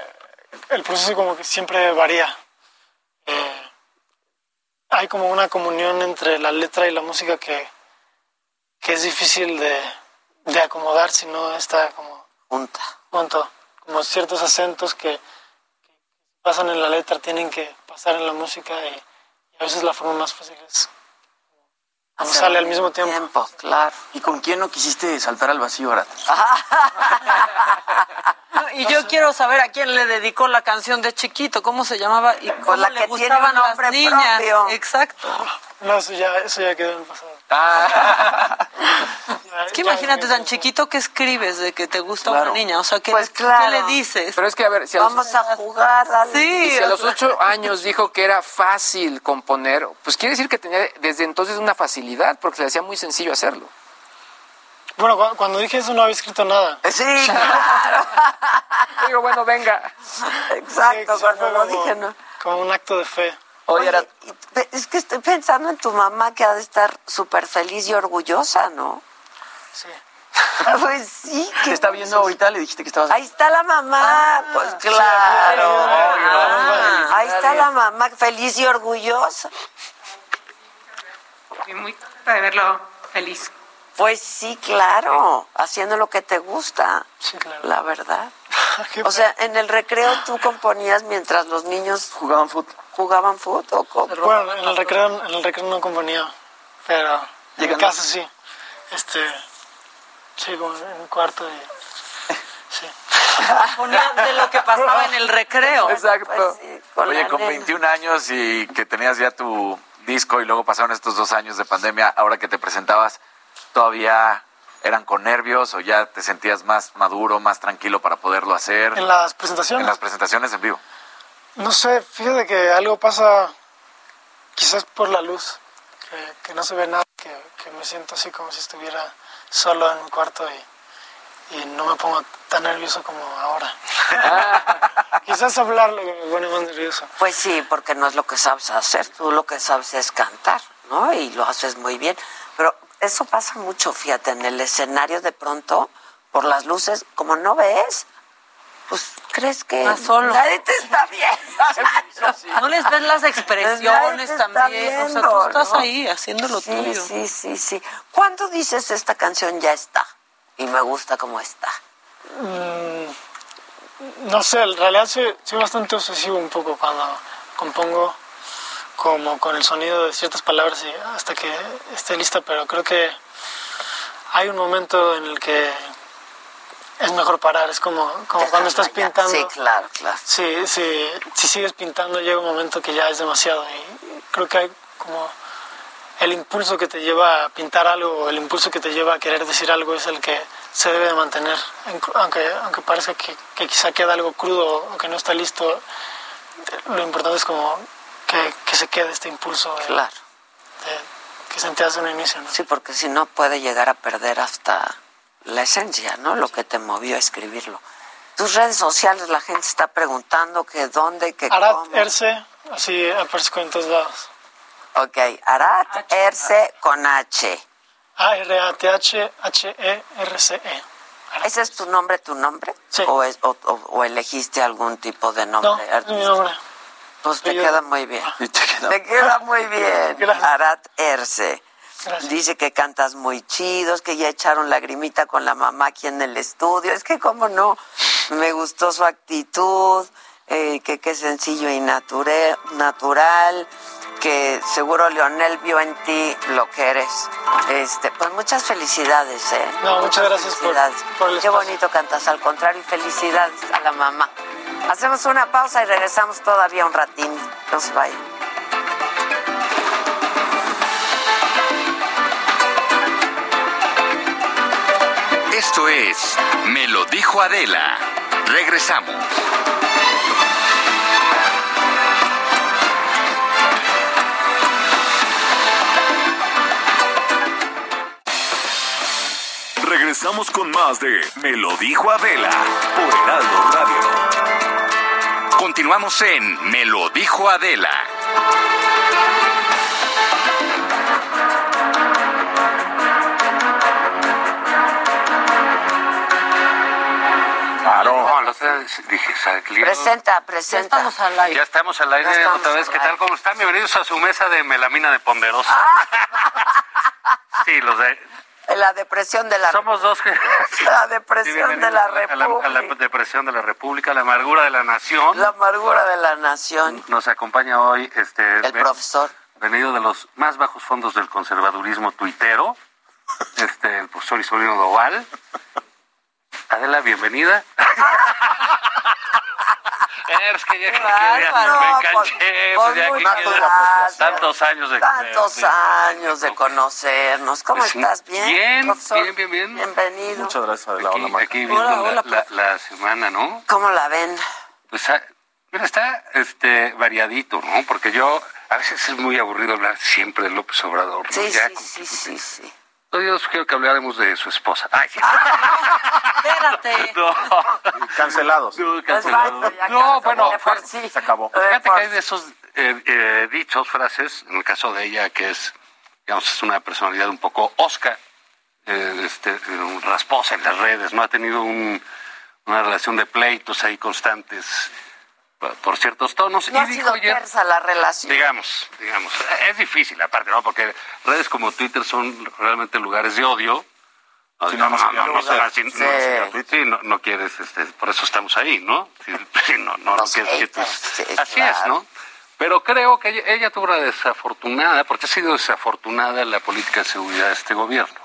el proceso como que siempre varía. Eh, hay como una comunión entre la letra y la música que, que es difícil de, de acomodar si no está como
junta.
junto. Como ciertos acentos que, que pasan en la letra tienen que pasar en la música y, y a veces la forma más fácil es
Hacer
sale al mismo tiempo.
claro.
¿Y con quién no quisiste saltar al vacío, Arat?
No, y yo quiero saber a quién le dedicó la canción de chiquito, cómo se llamaba y cómo
la
le
que tiene
gustaban
un
las niñas.
propio.
Exacto.
No, eso ya, eso ya quedó en el pasado.
Es que imagínate tan chiquito que escribes de que te gusta
Claro.
una niña, o sea, ¿qué,
Pues
le-
claro.
¿qué le dices?
Pero es que, a ver, si a los,
Vamos a jugar. dale.
Sí,
y si a los ocho años dijo que era fácil componer, pues quiere decir que tenía desde entonces una facilidad, porque se le hacía muy sencillo hacerlo.
Bueno, cu- cuando dije eso no había escrito nada.
Sí, claro.
Digo, bueno, venga.
Exacto,
Sí,
cuando
como-
dije no.
Como un acto de fe.
Oye,
Oye, es que estoy pensando en tu mamá que ha de estar súper feliz y orgullosa, ¿no?
Sí.
Pues sí,
te
que
está viendo ahorita, le dijiste que estabas...
Ahí está la mamá, pues claro. Ah, ahí está la mamá feliz y orgullosa.
Estoy muy contenta de verlo feliz.
Pues sí, claro, haciendo lo que te gusta,
Sí, claro.
la verdad. O sea, en el recreo tú componías mientras los niños
Jugaban fútbol.
Jugaban fútbol.
Bueno, en el recreo, en el recreo no componía, pero en mi casa sí. Este, sí, como en un cuarto y... Sí.
De lo que pasaba en el recreo.
Exacto.
Pues sí, con
Oye, con
nena.
21 años y que tenías ya tu disco y luego pasaron estos dos años de pandemia, ahora que te presentabas, ¿todavía eran con nervios o ya te sentías más maduro, más tranquilo para poderlo hacer?
En las presentaciones.
En las presentaciones en vivo.
No sé, fíjate que algo pasa quizás por la luz, que, que no se ve nada, que, que me siento así como si estuviera solo en mi cuarto y, y no me pongo tan nervioso como ahora. quizás hablar lo que me pone más nervioso.
Pues sí, porque no es lo que sabes hacer, tú lo que sabes es cantar, ¿no? Y lo haces muy bien. Pero eso pasa mucho, fíjate, en el escenario de pronto, por las luces, como no ves, pues crees que
Estás solo.
nadie te está viendo.
No les ves las expresiones también. o sea, tú estás
¿no?
ahí haciendo lo
sí,
tuyo.
Sí, sí, sí. ¿Cuándo dices esta canción ya está? Y me gusta cómo está.
Mm, no sé, en realidad soy, soy bastante obsesivo un poco cuando compongo como con el sonido de ciertas palabras y hasta que esté lista, pero creo que hay un momento en el que es mejor parar, es como, como cuando estás pintando.
Sí, claro, claro.
Sí, sí, si sigues pintando llega un momento que ya es demasiado y creo que hay como el impulso que te lleva a pintar algo, el impulso que te lleva a querer decir algo es el que se debe de mantener, aunque, aunque parezca que, que quizá queda algo crudo o que no está listo, lo importante es como que, que se quede este impulso de-
Claro.
de- que sentías en un inicio. ¿no?
Sí, porque si no puede llegar a perder hasta la esencia, ¿no? Lo que te movió a escribirlo. Tus redes sociales, la gente está preguntando que dónde, que
Arat
cómo.
Erce, así aparezco en todos lados.
Ok, Arat Erce con H.
A-R-A-T-H-H-E-R-C-E.
¿Ese es tu nombre, tu nombre?
Sí.
¿O, es- o- o- o elegiste algún tipo de nombre?
No, es mi nombre.
Pues te
Yo-
queda muy bien.
Y te queda-
Te queda muy bien.
Gracias.
Arat Erce.
Gracias.
Dice que cantas muy chidos, que ya echaron lagrimita con la mamá aquí en el estudio. Es que, cómo no, me gustó su actitud, eh, que qué sencillo y nature- natural, que seguro Leonel vio en ti lo que eres. Este, pues muchas felicidades, ¿eh?
No, muchas gracias por-
felicidades.
por el
Qué bonito cantas, al contrario, y felicidades a la mamá. Hacemos una pausa y regresamos todavía un ratín. No se vayan.
Esto es Me lo dijo Adela. Regresamos.
Regresamos con más de Me lo dijo Adela por Heraldo Radio.
Continuamos en Me lo dijo Adela.
Dije, salió-
Presenta, presenta.
Estamos al aire.
Ya estamos al aire
Ya estamos
otra vez. ¿Qué tal? ¿Cómo están? Bienvenidos a su mesa de melamina de ponderosa. sí, los de...
La depresión de la
Somos dos que...
La
Sí,
depresión de la
bienvenidos a la- a la,
República.
depresión de la República, la amargura de la nación.
La amargura de la nación.
Nos acompaña hoy este
El profesor.
venido de los más bajos fondos del conservadurismo tuitero, este el profesor Isolino Doval. Adela, bienvenida. Es que ya, que- ya
bárbaro.
me
No,
enganché,
pues,
ya que
gracias.
queda tantos años de
Tantos años de conocernos. ¿Cómo
Pues,
estás? ¿Bien?
bien,
profesor?
bien, bien, bien.
Bienvenido.
Muchas gracias, Adela.
Aquí,
Hola,
aquí viendo
Hola,
la-
hola,
la, la semana, ¿no?
¿Cómo la ven?
Pues ah, mira, está este variadito, ¿no? Porque yo a veces es muy aburrido hablar siempre de López Obrador. ¿no?
Sí,
Ya
sí, sí,
que-
sí, sí.
Yo quiero que habláramos de su esposa. Ay, sí.
Espérate.
No,
Cancelados.
no, cancelado. Bueno, fue-
sí.
Se acabó.
De
Fíjate que hay de esos eh, eh, dichos, frases, en el caso de ella, que es, digamos, es una personalidad un poco osca, eh, este, eh, rasposa en las redes, ¿no? Ha tenido un- una relación de pleitos ahí constantes por, ciertos tonos.
No
y
ha
dijo
sido
ayer,
tersa la relación.
digamos, digamos, es difícil aparte, ¿no? Porque redes como Twitter son realmente lugares de odio. No,
Sí,
no,
no,
no,
no,
no,
sí.
Sí.
quieres, este, por eso estamos ahí, ¿no? Sí, no, no, no quieres
haters,
Así es. ¿no? Pero creo que ella, ella tuvo una desafortunada, porque ha sido desafortunada la política de seguridad de este gobierno.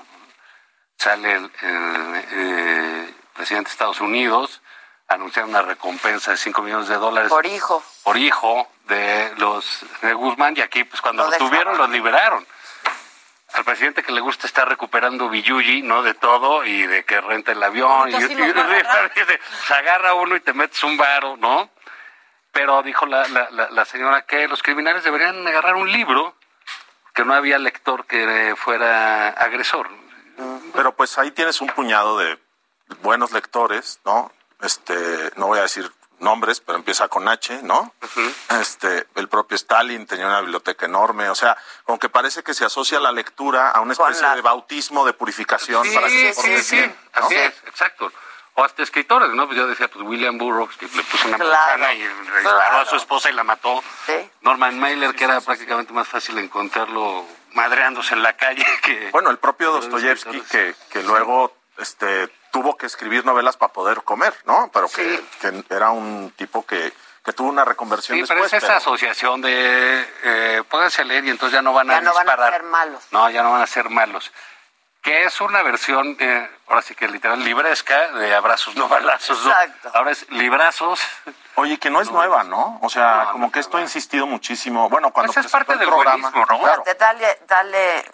Sale el, el, eh, presidente de Estados Unidos, anuncia una recompensa de 5 millones de dólares
Por hijo.
por hijo de los de Guzmán y aquí pues cuando
Lo
lo, tuvieron los liberaron. Al presidente que le gusta estar recuperando billuyi, ¿no? De todo y de que renta el avión. Y,
sí
y- se agarra uno y te metes un varo, ¿no? Pero dijo la, la, la, la señora que los criminales deberían agarrar un libro que no había lector que fuera agresor.
Pero pues ahí tienes un puñado de buenos lectores, ¿no? Este, no voy a decir nombres, pero empieza con H, ¿no? Este, el propio Stalin tenía una biblioteca enorme, o sea, como que parece que se asocia la lectura a una especie
la-
de bautismo de purificación
Sí,
para que te
sí, sí,
bien, ¿no?
así es, exacto. o hasta escritores, ¿no? Pues yo decía, pues William Burroughs, que le puso una
Claro,
manzana y disparó a
claro.
su esposa y la mató.
Sí.
Norman Mailer, que era prácticamente más fácil encontrarlo madreándose en la calle que...
Bueno, el propio Dostoyevsky que, que luego este, tuvo que escribir novelas para poder comer, ¿no? Pero que, que era un tipo que, que tuvo una reconversión
Sí, pero
después.
es esa asociación de eh, pónganse a leer y entonces ya no van
Ya
a
no van a
disparar.
ser malos.
No, ya no van a ser malos. Que es una versión, eh, ahora sí que literal, libresca de abrazos no balazos. ¿no?
Exacto.
Ahora es librazos.
Oye, que no es nueva, ¿no? O sea, como que esto ha insistido muchísimo. Bueno, cuando
Pues es parte
el
del
programa,
buenismo, ¿no?
claro.
Fíjate, dale, dale,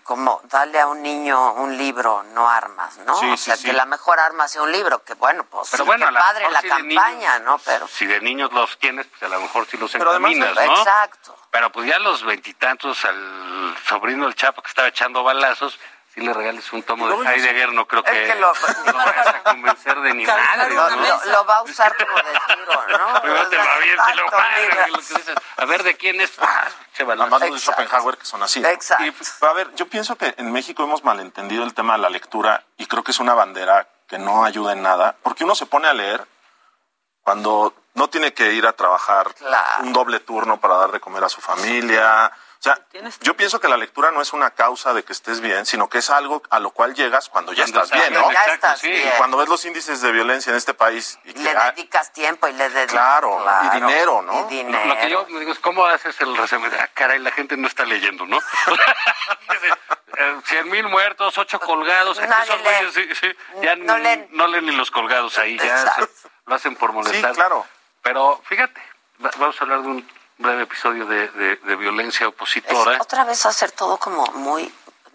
como, dale a un niño un libro, no armas, ¿no?
Sí,
o sea,
sí.
que la mejor arma sea un libro, que bueno, pues
Pero bueno, la
padre la
de
campaña, ¿no? Pero,
Si de niños los tienes, pues a lo mejor sí los
Pero además-
encaminas, ¿no?
Exacto.
Pero pues ya a los veintitantos al sobrino del Chapo que estaba echando balazos, si le regales un tomo de Heidegger, no creo
Es
que,
que lo-
lo vayas a convencer de ni madre.
lo,
¿no?
lo- lo va a usar como de tiro, ¿no?
Primero te lo que A ver, ¿de quién es? Ah.
Además los de Schopenhauer que son así.
Exacto.
Y, pues, a ver, yo pienso que en México hemos malentendido el tema de la lectura y creo que es una bandera que no ayuda en nada, porque uno se pone a leer cuando no tiene que ir a trabajar un doble turno para dar de comer a su familia. O sea, yo pienso que la lectura no es una causa de que estés bien, sino que es algo a lo cual llegas cuando ya
Cuando
estás bien, ¿no?
bien, Ya exacto, estás sí. bien.
Y cuando ves los índices de violencia en este país y que
Le
hay-
dedicas tiempo y le dedicas...
Claro, y dinero, ¿no?
Y
Lo,
dinero.
lo que yo me digo es, ¿cómo haces el resumen? Ah, caray, la gente no está leyendo, ¿no? Cien mil muertos, ocho colgados. aquí
Nadie
esos
lee.
güeyes, sí, sí, ya
No
ni-
leen.
no leen ni los colgados ahí, ya se- lo hacen por molestar.
Sí, claro.
Pero fíjate, va- vamos a hablar de un breve episodio de, de- de violencia opositora.
Es otra vez hacer todo como muy,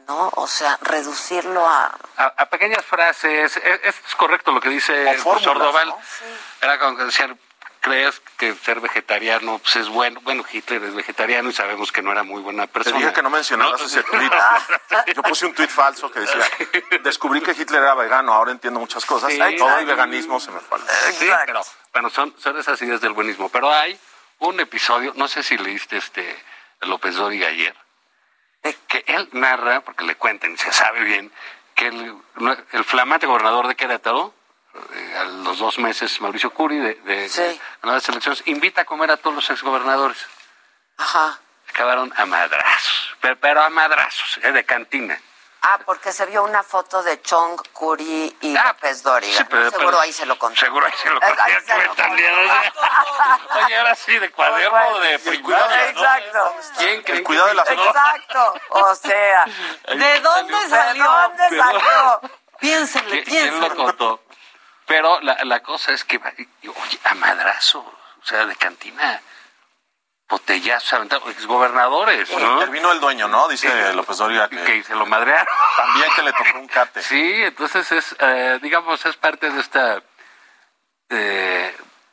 ¿no? O sea, reducirlo a...
a, a pequeñas frases. Es, es correcto lo que dice Sordoval.
¿no?
Era como que decían, ¿crees que ser vegetariano pues, es bueno? Bueno, Hitler es vegetariano y sabemos que no era muy buena
Te
persona.
dije que no mencionaras ese tweet. Yo puse un tweet falso que decía, descubrí que Hitler era vegano, ahora entiendo muchas cosas.
Sí.
Todo el veganismo se me fue.
Sí, pero bueno, son, son esas ideas del buenismo. Pero hay un episodio, no sé si leíste este López Dóriga ayer, que él narra, porque le cuentan, se sabe bien, que el, el flamante gobernador de Querétaro, eh, a los dos meses, Mauricio Curi, de, de, de ganar las elecciones, invita a comer a todos los exgobernadores.
Ajá.
Acabaron a madrazos, pero, pero a madrazos, eh, de cantina.
Ah, porque se vio una foto de Chong, Curi y López Dóriga.
Ah, sí, pero-
Seguro
pero-
ahí se lo contó.
Seguro ahí se lo contó. Oye, ahora sí, de cuaderno de primaria, ¿no?
Exacto.
¿Quién cree
El cuidado de la flor.
Exacto. O sea,
¿De dónde
¿de
salió?
dónde
Pero-
salió?
Piénsenle,
¿Quién, quién lo
piénsenle.
contó? Pero la, la cosa es que, oye, a madrazo, o sea, de cantina, botellazos, aventados, exgobernadores, ¿no?
Intervino el dueño, ¿no? Dice López Dóriga que,
Que se lo madrearon.
también que le tocó un cate.
Sí, entonces es, eh, digamos, es parte de este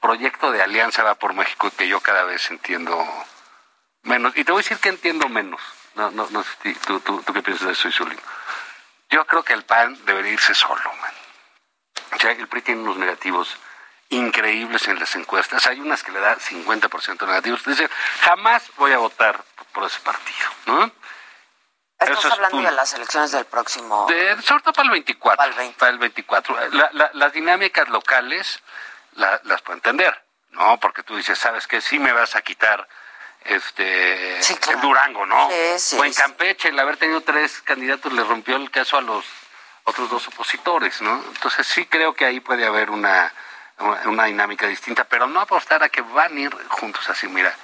proyecto de Alianza Va por México que yo cada vez entiendo menos. Y te voy a decir que entiendo menos. No, no, no sé si tú, tú, tú qué piensas de eso, Isulín. Yo creo que el PAN debería irse solo, man. O sea, el PRI tiene unos negativos increíbles en las encuestas. Hay unas que le da 50% negativos. Dice, jamás voy a votar por ese partido, ¿no?
Estás
es
hablando de las elecciones del próximo...
De- sobre todo para el 24. Para el, 24. La- la- las dinámicas locales la- las puedo entender, ¿no? Porque tú dices, ¿sabes qué? Sí me vas a quitar este en Durango, ¿no?
Sí, sí,
o en. Campeche, el haber tenido tres candidatos le rompió el caso a los otros dos opositores, ¿no? Entonces sí creo que ahí puede haber una, una, dinámica distinta, pero no apostar a que van a ir juntos así, mira.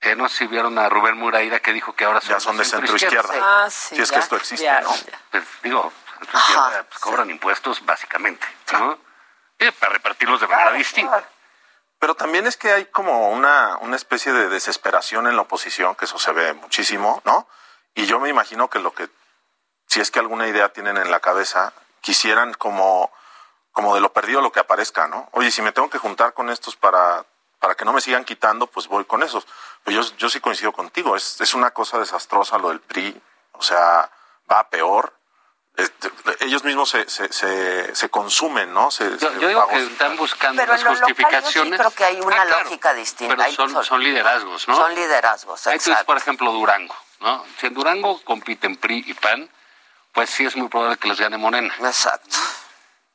Eh, no sé si vieron a Rubén Muraira que dijo que ahora son,
Ya son de centro-izquierda.
Ah, sí,
Si es que esto existe,
ya,
¿no?
ya.
pues, digo, pues, cobran impuestos básicamente, ¿no? Eh, para repartirlos de manera distinta.
Pero también es que hay como una, una especie de desesperación en la oposición, que eso se ve muchísimo, ¿no? Y yo me imagino que lo que, si es que alguna idea tienen en la cabeza, quisieran como, como de lo perdido lo que aparezca, ¿no? Oye, si me tengo que juntar con estos para, para que no me sigan quitando, pues voy con esos. Pero yo, yo sí coincido contigo, es, es una cosa desastrosa lo del PRI, o sea, va a peor. Este, ellos mismos se, se, se, se consumen, ¿no? Se-
Yo, digo que están buscando
Pero
las
en lo local yo sí
justificaciones.
creo que hay una
Ah, claro,
lógica distinta.
Pero son, son liderazgos, ¿no?
Son liderazgos, exacto.
por ejemplo, Durango, ¿no? Si en Durango compiten PRI y PAN, pues sí es muy probable que les gane Morena.
Exacto.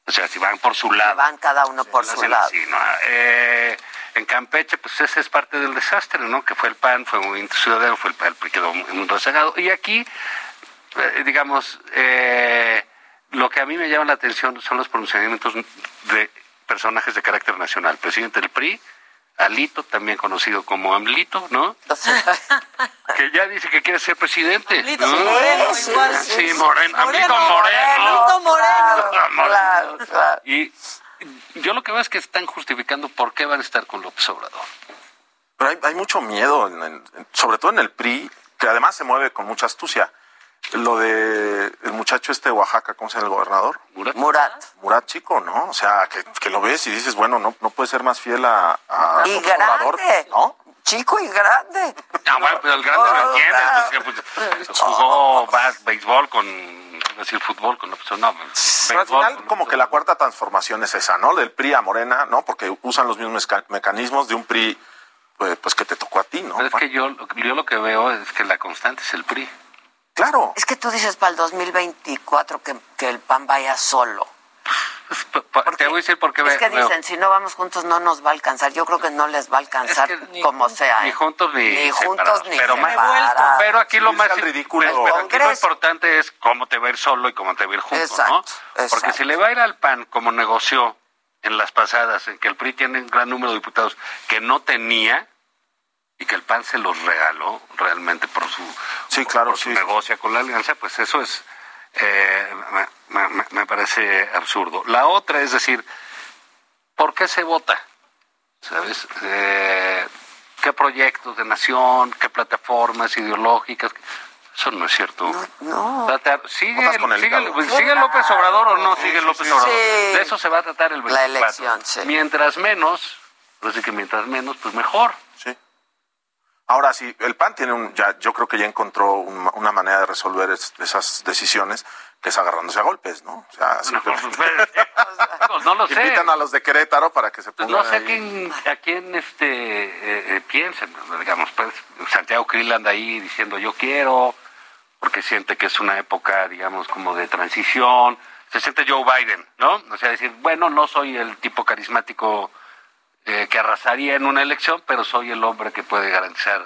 O sea, si van por su lado.
Van cada uno por su lado.
así, ¿no? Eh, en Campeche, pues ese es parte del desastre, ¿no? Que fue el PAN, fue Movimiento Ciudadano, fue el PAN, que quedó muy rezagado. Y aquí, eh, digamos, eh, lo que a mí me llama la atención son los pronunciamientos de personajes de carácter nacional. Presidente del PRI, Alito, también conocido como Amlito, ¿no? que ya dice que quiere ser presidente.
Amlito
¿no?
Moreno, igual.
Sí, Moreno. Amlito
Moreno,
Moreno.
Amlito Moreno.
Claro, claro.
Y yo lo que veo es que están justificando por qué van a estar con López Obrador.
Pero hay, hay mucho miedo, en- en- sobre todo en el PRI, que además se mueve con mucha astucia. Lo de el muchacho este de Oaxaca, ¿cómo se llama el gobernador?
Murat.
Murat.
Murat Chico, ¿no? O sea, que, que lo ves y dices, bueno, no, no puede ser más fiel a, a
Y grande.
¿no?
Chico y grande.
Ah, bueno, pero el grande lo
Oh,
entiendes.
claro.
pues, que, pues, jugó bas- béisbol con, decir fútbol con López Obrador. No,
Pero al final,
con
como que la cuarta transformación es esa, ¿no? Del PRI a Morena, ¿no? Porque usan los mismos meca- mecanismos de un PRI, pues, pues, que te tocó a ti, ¿no?
Pero es que yo, yo lo que veo es que la constante es el PRI.
Claro.
Es que tú dices para el 2024 que, que el PAN vaya solo.
Te voy a decir por qué
Es que dicen, si no vamos juntos no nos va a alcanzar. Yo creo que no les va a alcanzar como sea.
Ni
¿eh?
juntos ni,
Ni juntos ni
pero, pero aquí lo más
ridículo.
pero aquí lo importante es cómo te va a ir solo y cómo te va a ir junto,
Exacto,
¿no?
exacto.
Porque si le va a ir al PAN como negoció en las pasadas, en que el PRI tiene un gran número de diputados que no tenía y que el PAN se los regaló realmente por su,
Sí, claro,
por su
sí.
negocio con la alianza, pues eso es eh, me, me- me parece absurdo. La otra es decir, ¿por qué se vota? ¿Sabes? Eh, ¿Qué proyectos de nación? ¿Qué plataformas ideológicas? Eso no es cierto.
No.
Trata- ¿Sigue,
Votas con el
sigue, sigue López Obrador o no sigue López Obrador?
Sí.
De eso se va a tratar el 24.
La elección, sí.
Mientras menos, pues que mientras menos, pues mejor.
Ahora sí, el PAN tiene un, ya, yo creo que ya encontró un- una manera de resolver es- esas decisiones, que es agarrándose a golpes, ¿no? O sea, simplemente
No, no lo sé.
invitan a los de Querétaro para que se
Pues
pongan
no sé a quién, a quién este, eh, eh, piensen, digamos, pues Santiago Krill anda ahí diciendo yo quiero, porque siente que es una época, digamos, como de transición, se siente Joe Biden, ¿no? O sea, decir, bueno, no soy el tipo carismático eh, que arrasaría en una elección, pero soy el hombre que puede garantizar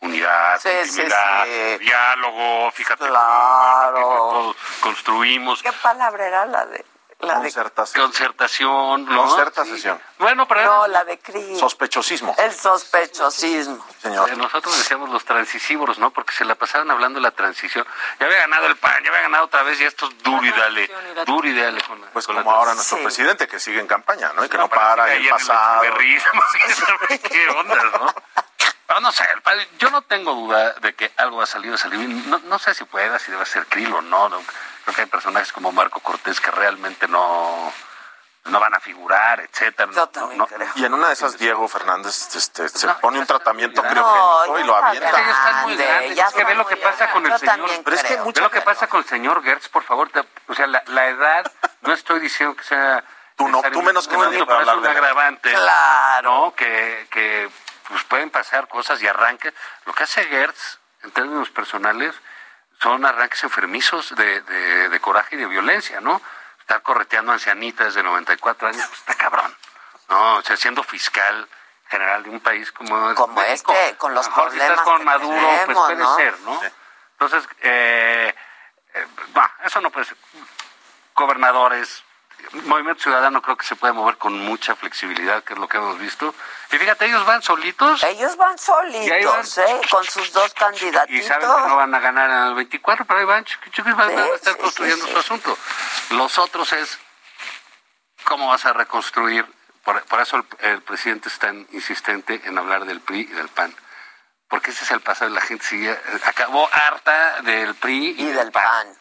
unidad,
Sí,
intimidad,
sí.
diálogo, fíjate,
Claro.
cómo todos construimos
¿Qué palabra era la de la de
Concertación.
concertación, ¿no?
Concertación.
Bueno, pero
No, la de Cris.
Sospechosismo.
El sospechosismo.
Señor.
Eh, Nosotros decíamos los transicióvoros, ¿no? Porque se la pasaban hablando de la transición. Ya había ganado el PAN, ya había ganado otra vez y esto es duro y dale, duro y dale. Con la,
Pues
con
como
la
ahora nuestro
Sí.
presidente que sigue en campaña, ¿no? Y que no,
pero
para en el pasado.
¿sabe qué onda, no? Pero no sé, yo no tengo duda de que algo ha salido, salido. bien. No, no sé si pueda, si debe ser Krill o no, no. Creo que hay personajes como Marco Cortés que realmente no, no van a figurar, etcétera.
Yo
No,
también
no,
creo.
Y en una de esas Diego Fernández este, se
No,
pone un tratamiento criogénico
No,
y lo avienta.
Es que están muy
grande,
grandes.
ya
Es que ve lo que pasa con el
Yo
señor.
Pero es que
Ve lo que pasa con el señor Gertz, por favor. te- o sea, la, la edad, no estoy diciendo que sea...
Tú no, tú menos que nadie
pero
para
es
hablar
un
de él.
agravante.
Claro.
¿no? Que, que pues pueden pasar cosas y arranques. Lo que hace Gertz, en términos personales, son arranques enfermizos de, de, de coraje y de violencia, ¿no? Estar correteando ancianitas de 94 años, pues está cabrón. ¿no? O sea, siendo fiscal general de un país como,
Como
México.
este, con los
A lo mejor si
problemas
estás con
que
Maduro, pues puede
¿no?
ser, ¿no? Entonces, eh, eh, bah, eso no puede ser. Gobernadores, Movimiento Ciudadano creo que se puede mover con mucha flexibilidad, que es lo que hemos visto. Y fíjate, ellos van solitos
Ellos van
Y
solitos, ¿eh? Con sus dos
y
candidatitos.
saben que no van a ganar en el 24, pero ahí van, chiqui, chiqui, van a estar
sí,
construyendo
sí,
su asunto. Los otros es cómo vas a reconstruir. Por, por eso el, el presidente es tan insistente en hablar del PRI y del PAN. Porque ese es el pasado, la gente sigue, acabó harta del PRI y,
Y del PAN.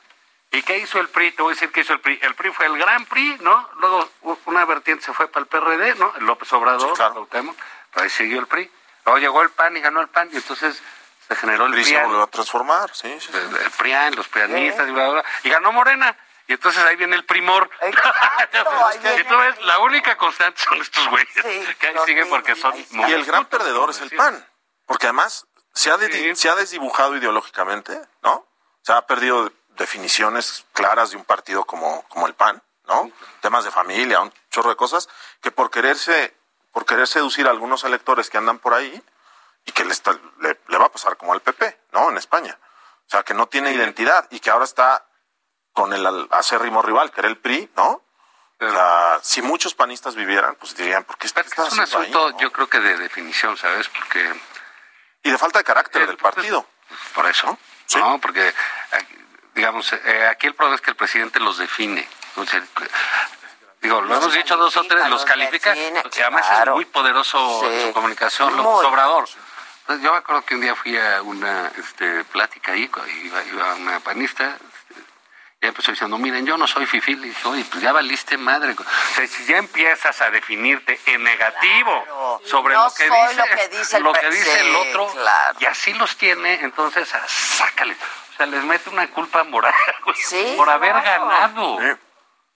¿Y qué hizo el PRI? Te voy a decir qué hizo el PRI. El PRI fue el gran PRI, ¿no? Luego una vertiente se fue para el PRD, ¿no? El López Obrador,
Sí, claro.
Pero ahí siguió el PRI. Luego llegó el PAN y ganó el PAN y entonces se generó el
PRI se volvió a transformar, sí, sí, sí.
el, el PRIAN, los prianistas y bla, bla, bla, y ganó Morena. Y entonces ahí viene el primor.
Exacto,
y tú ves, la única constante son estos güeyes
Sí,
que ahí siguen porque son muy
Y el gran perdedor es el. PAN, porque además se ha, se ha desdibujado ideológicamente, ¿no? Se ha perdido definiciones claras de un partido como, como el PAN, ¿no? Temas de familia, un chorro de cosas, que por quererse, por querer seducir a algunos electores que andan por ahí, y que le, está- le, le va a pasar como al PP, ¿no? En España. O sea, que no tiene identidad y que ahora está con el acérrimo rival, que era el PRI, ¿no? Si muchos panistas vivieran, pues dirían, ¿por qué está, está
Es un
ahí,
asunto,
no?
yo creo que de definición, ¿sabes? Porque
Y de falta de carácter del partido.
por eso, ¿no? Porque, eh, digamos, eh, aquí el problema es que el presidente los define. O sea, digo, lo
Los
hemos dicho dos o tres, los califica,
define,
porque además
claro.
es muy poderoso en su comunicación,
Muy.
López Obrador. Entonces, yo me acuerdo que un día fui a una este, plática ahí, iba, iba una panista, este, y empezó diciendo, miren, yo no soy fifí. Le dije, oye, pues ya valiste madre. O sea, si ya empiezas a definirte en negativo sobre
No
lo que dice,
lo que dice el
lo que
pre-
dice el
Sí,
otro,
claro.
y así los tiene, entonces sácale. Les mete una culpa moral güey, por haber
claro.
ganado.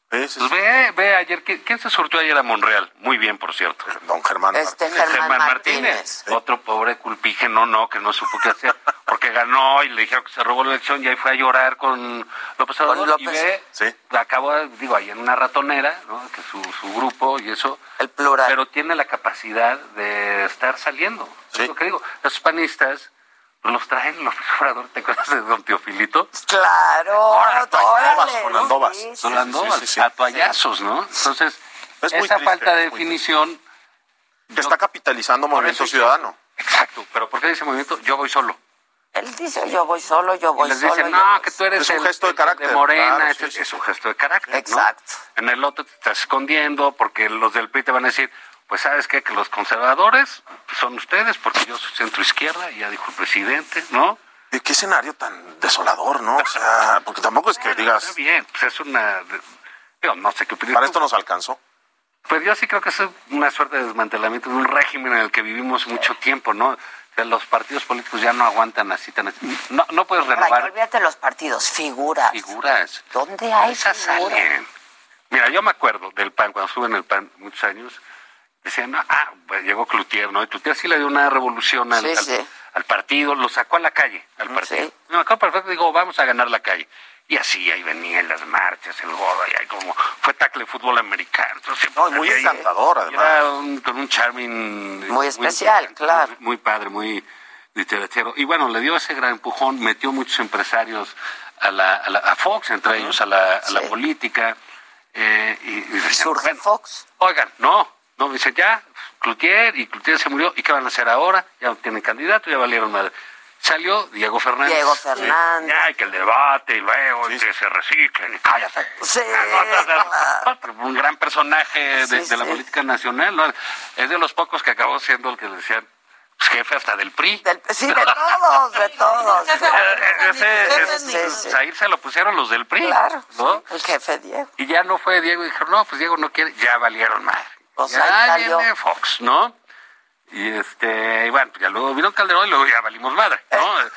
Pues ve, ve ayer, ¿quién, se surtió ayer a Monreal? Muy bien, por cierto.
Don Germán
Este, Germán Martínez.
Otro pobre culpígeno, no, que no supo qué hacer, porque ganó y le dijeron que se robó la elección y ahí fue a llorar con López Obrador. Y ve, acabó, digo, ahí en una ratonera, ¿no? que su, su grupo y eso.
El plural.
Pero tiene la capacidad de estar saliendo. Es lo que digo. Esos panistas los traen López Obrador, ¿te acuerdas de Don Teofilito?
Claro,
con
sí,
Con a toallazos, ¿no? Entonces,
Es
esa
triste,
falta de definición...
Que está capitalizando Movimiento
eso-
Ciudadano.
Exacto, pero ¿por qué dice movimiento? Yo voy solo.
Él dice, yo voy solo, yo voy
y les
solo.
dicen, no, que tú
solo".
eres
Es un
el-
gesto de carácter,
Morena,
claro,
es,
sí,
es un gesto de carácter. ¿no?
Exacto.
En el otro te estás escondiendo porque los del PRI te van a decir, pues sabes qué, que los conservadores son ustedes porque yo soy centro izquierda, ya dijo el presidente, ¿no?
¿Y qué escenario tan desolador, no? O sea, porque tampoco es que digas,
Está bien, pues es una... Digo, no sé qué opinas
para esto nos alcanzó.
Pues yo sí creo que es una suerte de desmantelamiento de un régimen en el que vivimos mucho tiempo, ¿no? O sea, los partidos políticos ya no aguantan así tan... No, no puedes
Ay,
renovar
olvídate de los partidos, figuras.
figuras.
¿Dónde hay
Esas
figuras?
salen. Mira, yo me acuerdo del PAN, cuando estuve en el PAN muchos años, decían, no, ah, pues llegó Cloutier, ¿no? Y Cloutier sí le dio una revolución al,
Sí,
al-
sí.
al partido, lo sacó a la calle, al partido. Me acuerdo perfecto, digo, vamos a ganar la calle. Y así, ahí venían las marchas, el gordo, y ahí como fue tackle de fútbol americano. Entonces,
No, y muy
ahí-
encantador, además.
Era un- con un charming...
Muy especial, claro.
Muy, muy padre, muy dicharachero. Y bueno, le dio ese gran empujón, metió muchos empresarios a, la, a, la- a Fox, entre ellos a la, a la
Sí.
política. eh, y, y decían,
Surge
bueno,
Fox.
Oigan, no, no, dicen ya, Cloutier, y Cloutier se murió, ¿y qué van a hacer ahora? Ya no tienen candidato, ya valieron madre. Salió Diego Fernández.
Diego Fernández.
Ya, y que el debate, y luego, y que se reciclen, y cállate.
Sí,
Un gran personaje de,
Sí,
de la
sí.
política nacional, ¿no? Es de los pocos que acabó siendo el que le decían pues, jefe hasta del PRI.
Sí, de todos, de todos.
Ese-
Sí,
ese-
sí.
Ahí se lo pusieron los del PRI.
Claro,
¿no?
el jefe Diego.
Y ya no fue Diego y dijeron, no, pues Diego no quiere, ya valieron madre.
Pues
ya viene Fox, ¿no? Y este, y bueno, pues ya luego vino Calderón y luego ya valimos madre, ¿no?
Eh.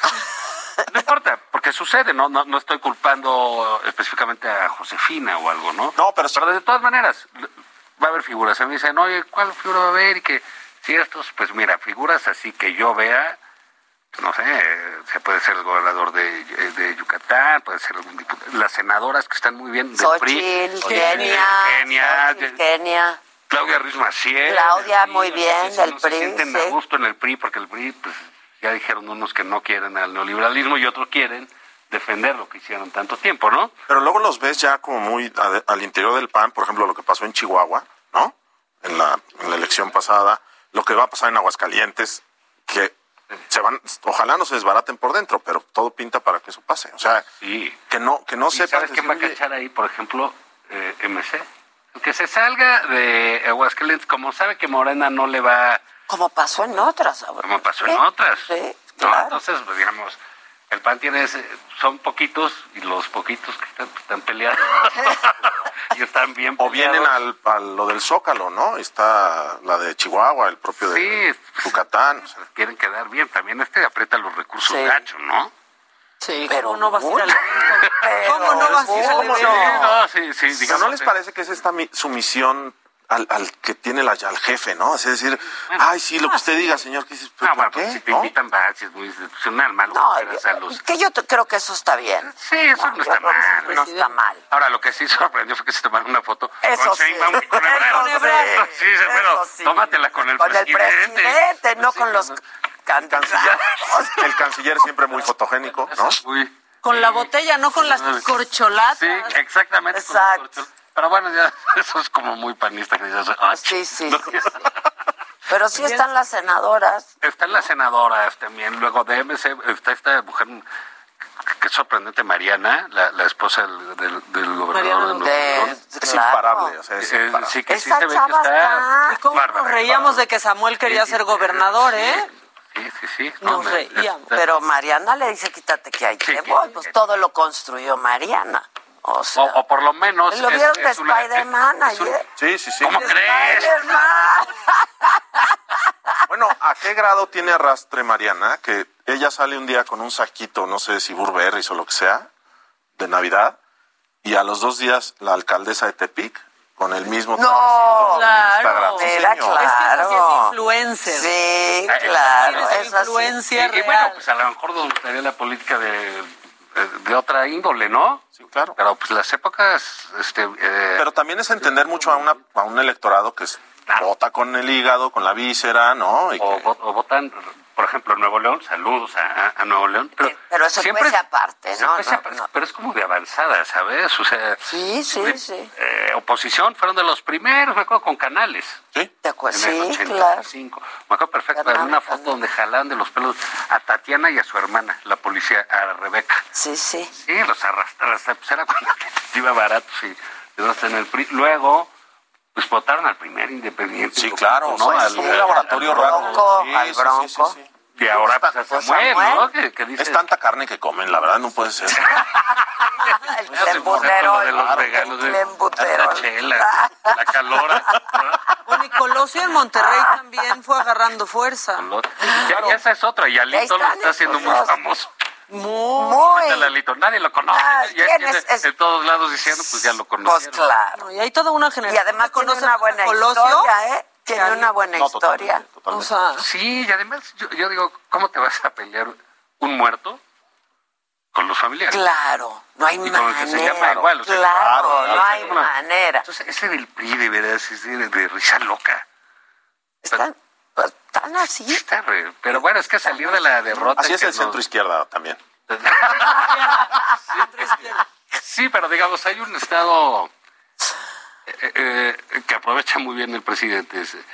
no importa, porque sucede, ¿no? No, no estoy culpando específicamente a Josefina o algo, ¿no?
No, pero,
de todas maneras, va a haber figuras. A mí me dicen, oye, ¿cuál figura va a haber? Y que si estos, pues mira, figuras así que yo vea, pues, no sé, se puede ser el gobernador de, de Yucatán, puede ser algún diputado, las senadoras que están muy bien PRI,
Xochitl,
Xochitl,
Kenia,
Kenia,
Kenia.
Claudia Ruiz Maciel.
Claudia, muy bien, del
no se
PRI,
sienten
sí.
a gusto en el PRI, porque el PRI, pues ya dijeron unos que no quieren al neoliberalismo y otros quieren defender lo que hicieron tanto tiempo, ¿no?
Pero luego los ves ya como muy al interior del PAN, por ejemplo, lo que pasó en Chihuahua, ¿no? En la, en la elección pasada, lo que va a pasar en Aguascalientes, que se van, ojalá no se desbaraten por dentro, pero todo pinta para que eso pase. O sea,
Sí.
que no, que no
¿Y
sepan
¿Sabes quién va a cachar ahí, por ejemplo? Eh, MC. Que se salga de Aguascalientes, como sabe que Morena no le va,
Como pasó en otras.
como pasó en
Sí,
otras.
Sí,
No, entonces, pues, digamos, el PAN tiene ese- son poquitos y los poquitos que están, pues, están peleados y están bien
o vienen
peleados.
al, a lo del Zócalo, ¿no? Está la de Chihuahua, el propio de Yucatán. o sea,
Quieren quedar bien, también este aprieta los recursos
Sí.
¿no?
Sí,
Pero
¿cómo no vas a al evento? ¿Cómo no vas a ir al
¿Cómo
evento?
no?
Sí, sí, digamos,
¿no les parece que es esta mi- sumisión al, al que tiene la, al jefe, ¿no? Es decir, ay, sí, lo que usted diga, señor. ¿qué dices? ¿Pero
Ah,
por
bueno,
qué?
pues si te
¿No?
invitan, vas, es muy institucional, malo
No,
que a los...
Que yo creo que eso está bien.
Sí, eso no, está mal.
No está mal.
Ahora, lo que sí sorprendió fue que se tomaron una foto
Eso
con
sí.
Sheinbaum y con Ebrard.
Sí.
Sí, sí, pero
Eso sí.
tómatela con el
Con el
presidente.
presidente, no con los candidatos.
El canciller siempre muy fotogénico, ¿no?
Uy,
Con la botella, no con las corcholatas.
sí, exactamente. corchos. Pero bueno, ya eso es como muy panista que dices, ah,
Sí, sí,
no.
sí. Pero sí están las senadoras.
Están las senadoras también. Luego de MC está esta mujer que es sorprendente, Mariana, la, la esposa del, del, del gobernador de Nuevo León.
Es imparable, o sea, es
Eh,
imparable.
sí, que sí
Esa
se ve que
chava
está
¿Y cómo
bárbara,
nos reíamos de que Samuel quería ser gobernador, eh?
Sí, sí, sí.
Nos
me-
reíamos.
está-
Pero Mariana le dice, quítate que ahí te voy. Pues todo lo construyó Mariana. O sea,
o, o por lo menos.
¿lo vieron de
es
Spider-Man ayer?
Sí, sí, sí.
¿Cómo crees?
Spider-Man.
Bueno, ¿a qué grado tiene arrastre Mariana? Que ella sale un día con un saquito, no sé si Burberry o lo que sea, de Navidad, y a los dos días la alcaldesa de Tepic con el mismo
No,
Instagram. Sí,
Era claro.
Influencer.
Sí, claro. Es
influencia
Y, y
real.
bueno, pues a lo mejor nos gustaría la política de, de, de otra índole, ¿no?
Sí, claro.
Pero pues las épocas, este, eh,
Pero también es entender mucho a, una, a un electorado que es, vota con el hígado, con la víscera, ¿no? Y
o,
que-
vo- o votan, por ejemplo, en Nuevo León, saludos a, a- a Nuevo León. Pero,
Pero eso
siempre
fuese aparte, ¿no? No,
aparte,
no.
Pero es como de avanzada, ¿sabes? O sea,
Sí, sí, sí.
eh, oposición fueron de los primeros, me acuerdo, con canales.
¿Sí?
¿Te acuerdas?
En el
Sí, claro.
85. Me acuerdo perfecto, en una foto donde jalaban de los pelos a Tatiana y a su hermana, la policía, a Rebeca.
Sí, sí.
Sí, los arrastraron, pues era cuando iba barato y en el PRI. Luego, pues votaron al primer independiente.
Sí, claro,
¿no?
pues,
Al-
sí, un laboratorio raro.
Bronco,
Sí,
al
sí, sí,
Bronco.
sí, sí.
Y ahora pues a
Pues,
Samuel,
Samuel.
¿no? Que, que dice...
Es tanta carne que comen, la verdad, no puede ser.
El
los
El
regalos de
clembuterol.
la chela, la calora.
Bueno, y Colosio en Monterrey también fue agarrando fuerza.
Ya, ya esa es otra, y Alito lo está haciendo muy famoso.
Muy.
Alito, nadie lo conoce.
Ah,
ya
¿quién
tiene
es?
En todos lados diciendo, pues ya lo
Pues
conocieron.
claro.
No, y hay toda una
Y
generación
además
que
tiene
conoce
una buena
Colosio.
historia, ¿eh? Tiene una buena
No,
historia.
totalmente, totalmente.
O sea,
Sí, y además yo, yo digo, ¿cómo te vas a pelear un muerto con los familiares?
Claro, no hay
Y con el que se llama
manera.
igual, o sea,
claro,
claro,
no
claro.
hay manera.
Entonces, ese del PRI de veras es de, de risa loca.
Están, pues, están así.
Está re- pero bueno, es que salir de la derrota...
Así es
que
el centro izquierda también.
Sí, pero digamos, hay un estado eh, eh, que aprovecha muy bien el presidente. Es, eh,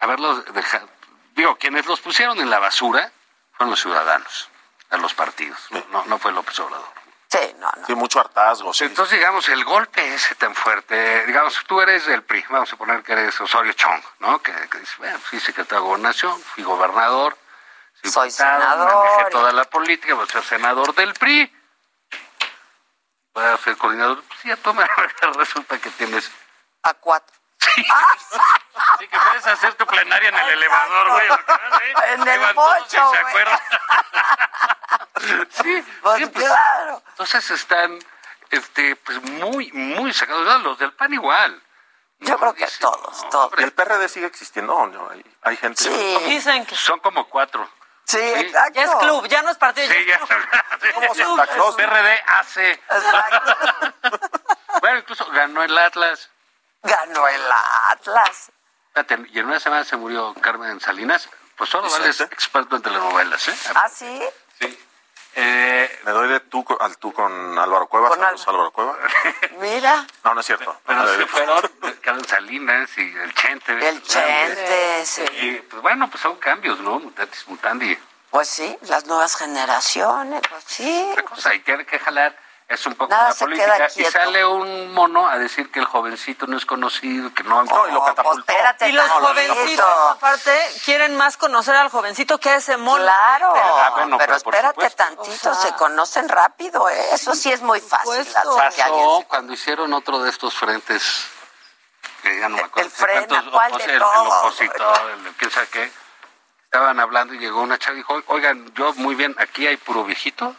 haberlos dejado. Digo, quienes los pusieron en la basura fueron los ciudadanos, a los partidos. No, no fue López Obrador.
Sí, no, no.
Sí, mucho hartazgo. Sí.
Entonces, digamos, el golpe ese tan fuerte, digamos, tú eres del PRI, vamos a poner que eres Osorio Chong, ¿no? Que, que dice, bueno, fui secretario de gobernación, fui gobernador,
Soy
diputado,
senador.
manejé toda la política, voy a ser senador del PRI, voy a ser coordinador, pues ya toma, resulta que tienes...
A cuatro.
Sí, que puedes hacer tu plenaria en el elevador, güey. ¿eh?
En el bocho,
se acuerdan. sí,
Pues
sí, pues,
claro.
Entonces están este, pues muy, muy sacados. Los del PAN igual.
Yo creo que todos, todos.
¿Y el PRD sigue existiendo no? Hay, hay gente.
Sí.
dicen que
Son como cuatro.
Sí, exacto.
ya es club, ya no es partido, ya
Sí,
es
ya.
club.
Como Santa Claus.
PRD hace.
Exacto.
Bueno, incluso ganó el Atlas.
Ganó el Atlas.
Fíjate, Y en una semana se murió Carmen Salinas. Pues solo vale es experto en telenovelas, ¿eh?
¿Ah, sí?
Sí. Eh,
Me doy de tú al tú con Álvaro Cueva.
Con
Saludos, Álvaro Cueva.
Mira,
No, no es cierto.
pero se
de-
fueron Carmen Salinas y el Chente.
el Chente, sí.
Y pues bueno, pues son cambios, ¿no? Mutatis mutandi.
Pues sí, las nuevas generaciones, pues sí.
Ahí tiene que jalar. Es un poco
Nada
la política. Y sale un mono a decir que el jovencito no es conocido, que no.
No, y lo
pues
catapultó.
espérate
Y los jovencitos, aparte, quieren más conocer al jovencito que a ese mono.
Claro,
Ah, bueno,
pero,
pero por
espérate
supuesto.
tantito,
O sea,
se conocen rápido, ¿eh? Eso sí es muy fácil.
Pasó cuando hicieron otro de estos frentes. Que ya no me
El-
acuerdo.
el
cuántos
¿cuál de
el, opositor, el quién sabe qué. Estaban hablando y llegó una chava y dijo, oigan, yo muy bien, aquí hay puro viejito.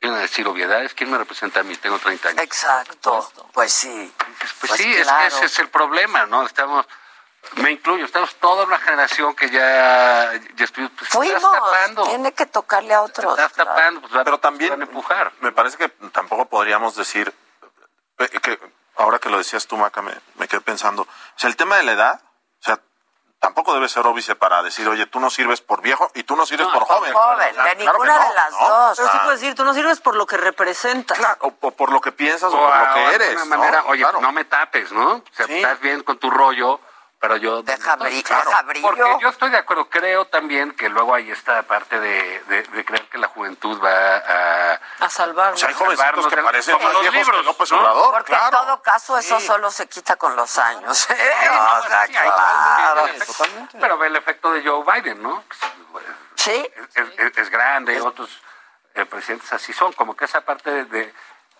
Vienen a decir obviedades. ¿Quién me representa a mí? Tengo 30 años.
Exacto. Pues sí.
Pues,
Pues
sí, es
claro.
que ese es el problema, ¿no? Estamos, me incluyo, estamos toda una generación que ya, ya estoy, pues,
Fuimos.
tapando.
Tiene que tocarle a otros.
Estás tapando, pues,
Pero también
van a empujar.
me parece que tampoco podríamos decir eh, que ahora que lo decías tú, Maca, me, me quedé pensando. O sea, el tema de la edad, tampoco debe ser óbice para decir, oye, tú no sirves por viejo y tú no sirves por joven.
joven,
Claro
de
que
ninguna
no,
de las
¿no?
dos.
Pero sí
Ah.
puedes decir, tú no sirves por lo que representas.
O, o por lo que piensas o,
O
por lo que
de
eres.
alguna
¿no?
manera, oye,
Claro.
no me tapes, ¿no? O sea,
Sí.
estás bien con tu rollo, pero yo...
Deja, bri-
Claro,
deja brillo.
Porque yo estoy de acuerdo, creo también que luego hay esta parte de, de- de creer que la juventud va a...
A salvarnos.
O sea, hay jovencitos
salvarnos
que parecen más
los
viejos
libros,
que López
¿no?
Obrador,
Porque
claro.
en todo caso eso
Sí.
solo se quita con los años. ¿eh?
Sí,
O sea,
sí,
claro.
sí, totalmente. Pero ve el efecto de Joe Biden, ¿no?
Sí.
Es, es- es grande, otros eh, presidentes así son, como que esa parte de, de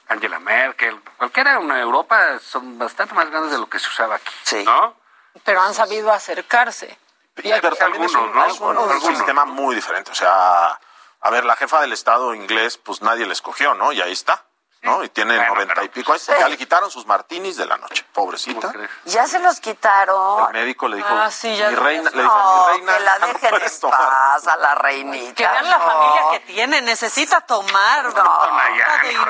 Angela Merkel, cualquiera en Europa son bastante más grandes de lo que se usaba aquí, ¿no?
Pero han sabido acercarse. Y hay-
Pero también es un,
algunos, ¿no?
es un-
Algunos.
un sistema muy diferente. O sea, a ver, la jefa del Estado inglés, pues nadie le escogió, ¿no? Y ahí está, ¿no? Y tiene noventa y pico años. Ya le quitaron sus martinis de la noche, pobrecita.
Ya se los quitaron.
El médico le dijo,
Ah, sí, ya
mi reina, le dijo,
No,
mi reina,
que la
no
dejen en
tomar".
paz a la reinita.
Que vean la
no.
familia que tiene, necesita tomar.
No,
de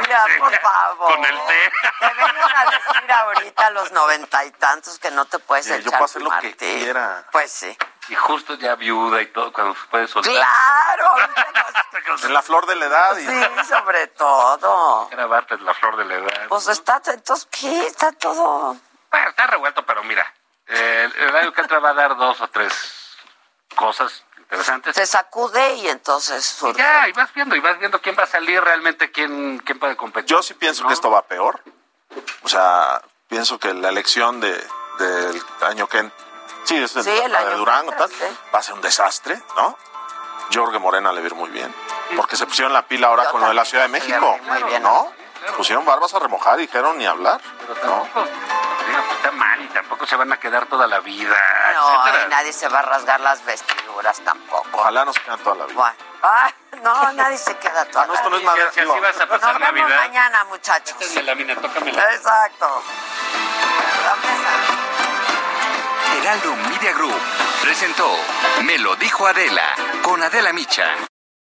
ya, por favor.
Con el té.
Te vengan a decir ahorita a los noventa y tantos que no te puedes
Sí, yo
echar
puedo hacer lo que quiera.
Pues sí.
Y justo ya viuda y todo, cuando se puede soltar.
Claro.
En la flor de la edad. Y...
Sí, sobre todo.
Era Bartlett, la flor de la edad.
Pues está, entonces, ¿qué? Está todo...
Bueno, está revuelto, pero mira, eh, el Radio Catra va a dar dos o tres cosas interesantes.
Se sacude y entonces
Y
surge.
ya, y vas viendo, y vas viendo quién va a salir realmente, quién, quién puede competir.
Yo sí pienso que esto va peor. O sea, pienso que la elección de, del año que... Sí, es el,
Sí, el
la
año
de Durango, tal,
sí.
va a ser un desastre, ¿no? Jorge Morena le va a ir muy bien. Porque se pusieron la pila ahora
Yo
con lo de la Ciudad de
creo
México,
muy bien.
¿no? Pusieron barbas a remojar y dijeron ni hablar. ¿no?
Pues está mal y tampoco se van a quedar toda la vida,
No, y nadie se va a rasgar las vestiduras tampoco.
Ojalá no se quedan toda la vida.
Bueno, ay, no, nadie se queda toda
No, esto no
la
es
vida.
nada.
Si así vas a pasar
Nos vemos
Navidad.
mañana, muchachos.
Tócame la mina, tócame la
Exacto. La mesa.
Heraldo Media Group presentó Me lo dijo Adela con Adela Micha.